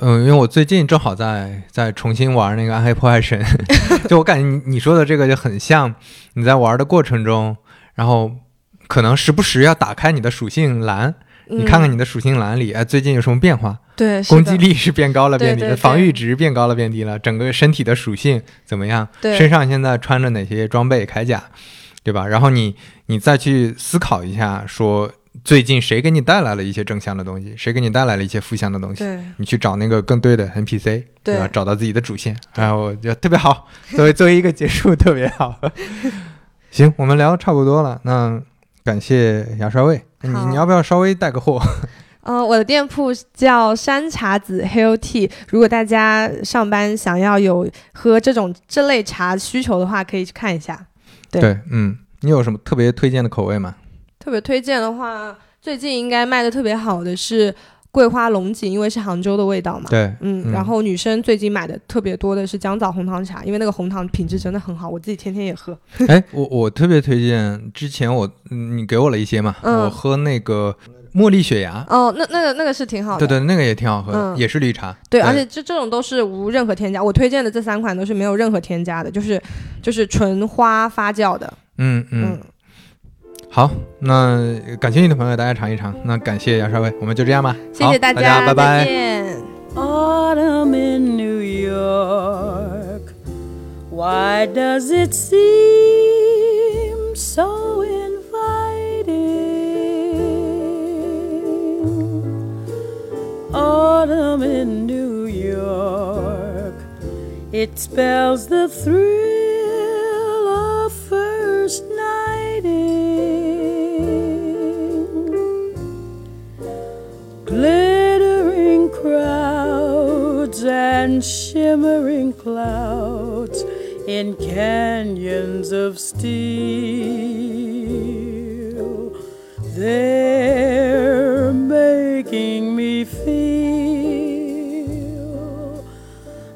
[SPEAKER 2] 嗯，因为我最近正好在在重新玩那个《暗黑破坏神》，就我感觉你你说的这个就很像你在玩的过程中，然后可能时不时要打开你的属性栏，你看看
[SPEAKER 3] 你
[SPEAKER 2] 你的属性栏里，哎，最近有什么变化？
[SPEAKER 3] 嗯对
[SPEAKER 2] 攻击力是变高了变低了，防御值变高了变低了，整个身体的属性怎么样？
[SPEAKER 3] 对
[SPEAKER 2] 身上现在穿着哪些装备铠甲，对吧？然后你你再去思考一下，说最近谁给你带来了一些正向的东西，谁给你带来了一些负向的东西，
[SPEAKER 3] 对
[SPEAKER 2] 你去找那个更对的 NPC，
[SPEAKER 3] 对
[SPEAKER 2] 吧？找到自己的主线，然后我觉得特别好，作为作为一个结束特别好。行，我们聊差不多了，那感谢牙刷味，你你要不要稍微带个货？
[SPEAKER 3] 嗯，我的店铺叫山茶子 Hill Tea。如果大家上班想要有喝这种这类茶需求的话，可以去看一下。对
[SPEAKER 2] 嗯，你有什么特别推荐的口味吗？
[SPEAKER 3] 特别推荐的话，最近应该卖的特别好的是桂花龙井，因为是杭州的味道嘛。
[SPEAKER 2] 对，
[SPEAKER 3] 嗯，
[SPEAKER 2] 嗯
[SPEAKER 3] 然后女生最近买的特别多的是姜枣红糖茶，因为那个红糖品质真的很好，我自己天天也喝。
[SPEAKER 2] 哎，我我特别推荐，之前我嗯你给我了一些嘛，
[SPEAKER 3] 嗯
[SPEAKER 2] 我喝那个茉莉雪芽，
[SPEAKER 3] 哦，那那个那个是挺好的。
[SPEAKER 2] 对对，那个也挺好喝的，
[SPEAKER 3] 嗯
[SPEAKER 2] 也是绿茶。
[SPEAKER 3] 对，而且这这种都是无任何添加，我推荐的这三款都是没有任何添加的，就是就是纯花发酵的。
[SPEAKER 2] 嗯嗯，
[SPEAKER 3] 嗯，
[SPEAKER 2] 好，那感兴趣的朋友大家尝一尝。那感谢牙刷味，我们就这样吧。
[SPEAKER 3] 谢谢大
[SPEAKER 2] 家，拜拜
[SPEAKER 3] 再。见。
[SPEAKER 1] Autumn in New York. Why does it seem so inviting? Autumn in New York. It spells the thrill glittering crowds and shimmering clouds in canyons of steel. They're making me feel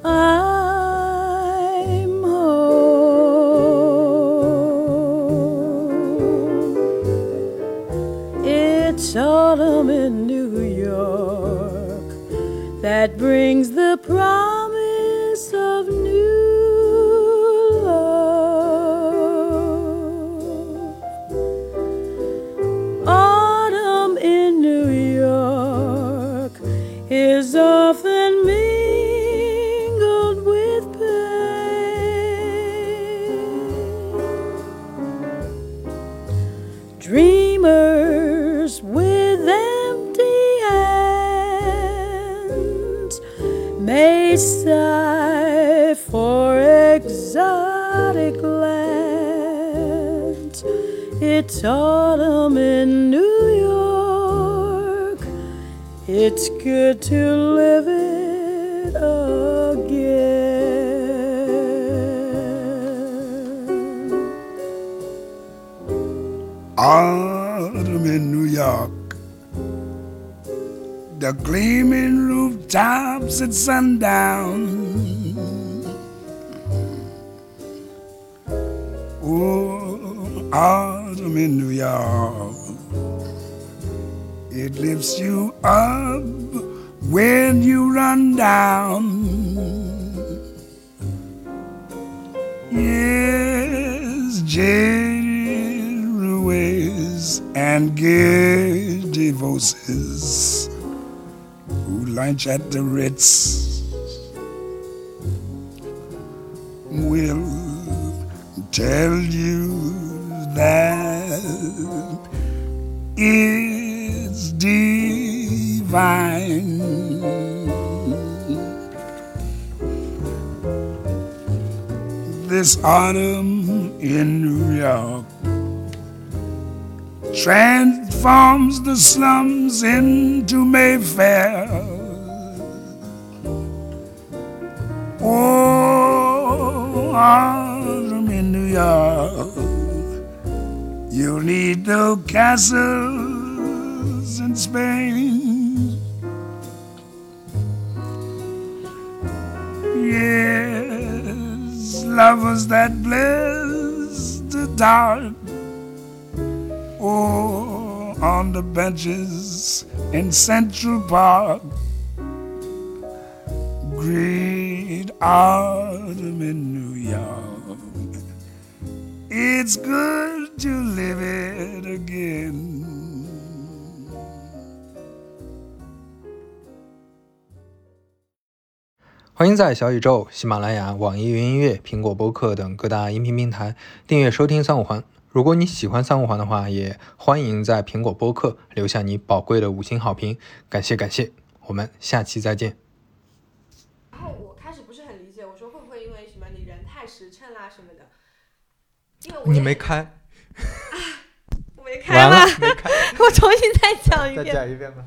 [SPEAKER 1] I'm that brings the promise It's autumn in New York. It's good to live it again.
[SPEAKER 4] Autumn in New York. The gleaming rooftops at sundown. Oh, autumn in New York. It lifts you up when you run down. Yes, ways and giddy voices who lunch at the Ritz will tell you that it's divine. This autumn in New York transforms the slums into Mayfair. Oh, autumn in New York, you'll need no castles in Spain. Yes, lovers that bless the dark Oh, on the benches in Central Park. Great autumn in New York. It's good to live it again.
[SPEAKER 2] 欢迎在小宇宙、喜马拉雅、网易云音乐、苹果播客等各大音频平台订阅收听三五环。如果你喜欢三五环的话，也欢迎在苹果播客留下你宝贵的五星好评，感谢感谢。我们下期再见。
[SPEAKER 3] 然后我开始不是很理解，我说会不会因为什么你人太实诚啦什么的？因为我
[SPEAKER 2] 你没开，
[SPEAKER 3] 开
[SPEAKER 2] 完了
[SPEAKER 3] 吗？
[SPEAKER 2] 开，
[SPEAKER 3] 我重新再讲一遍。
[SPEAKER 2] 再讲一遍吧。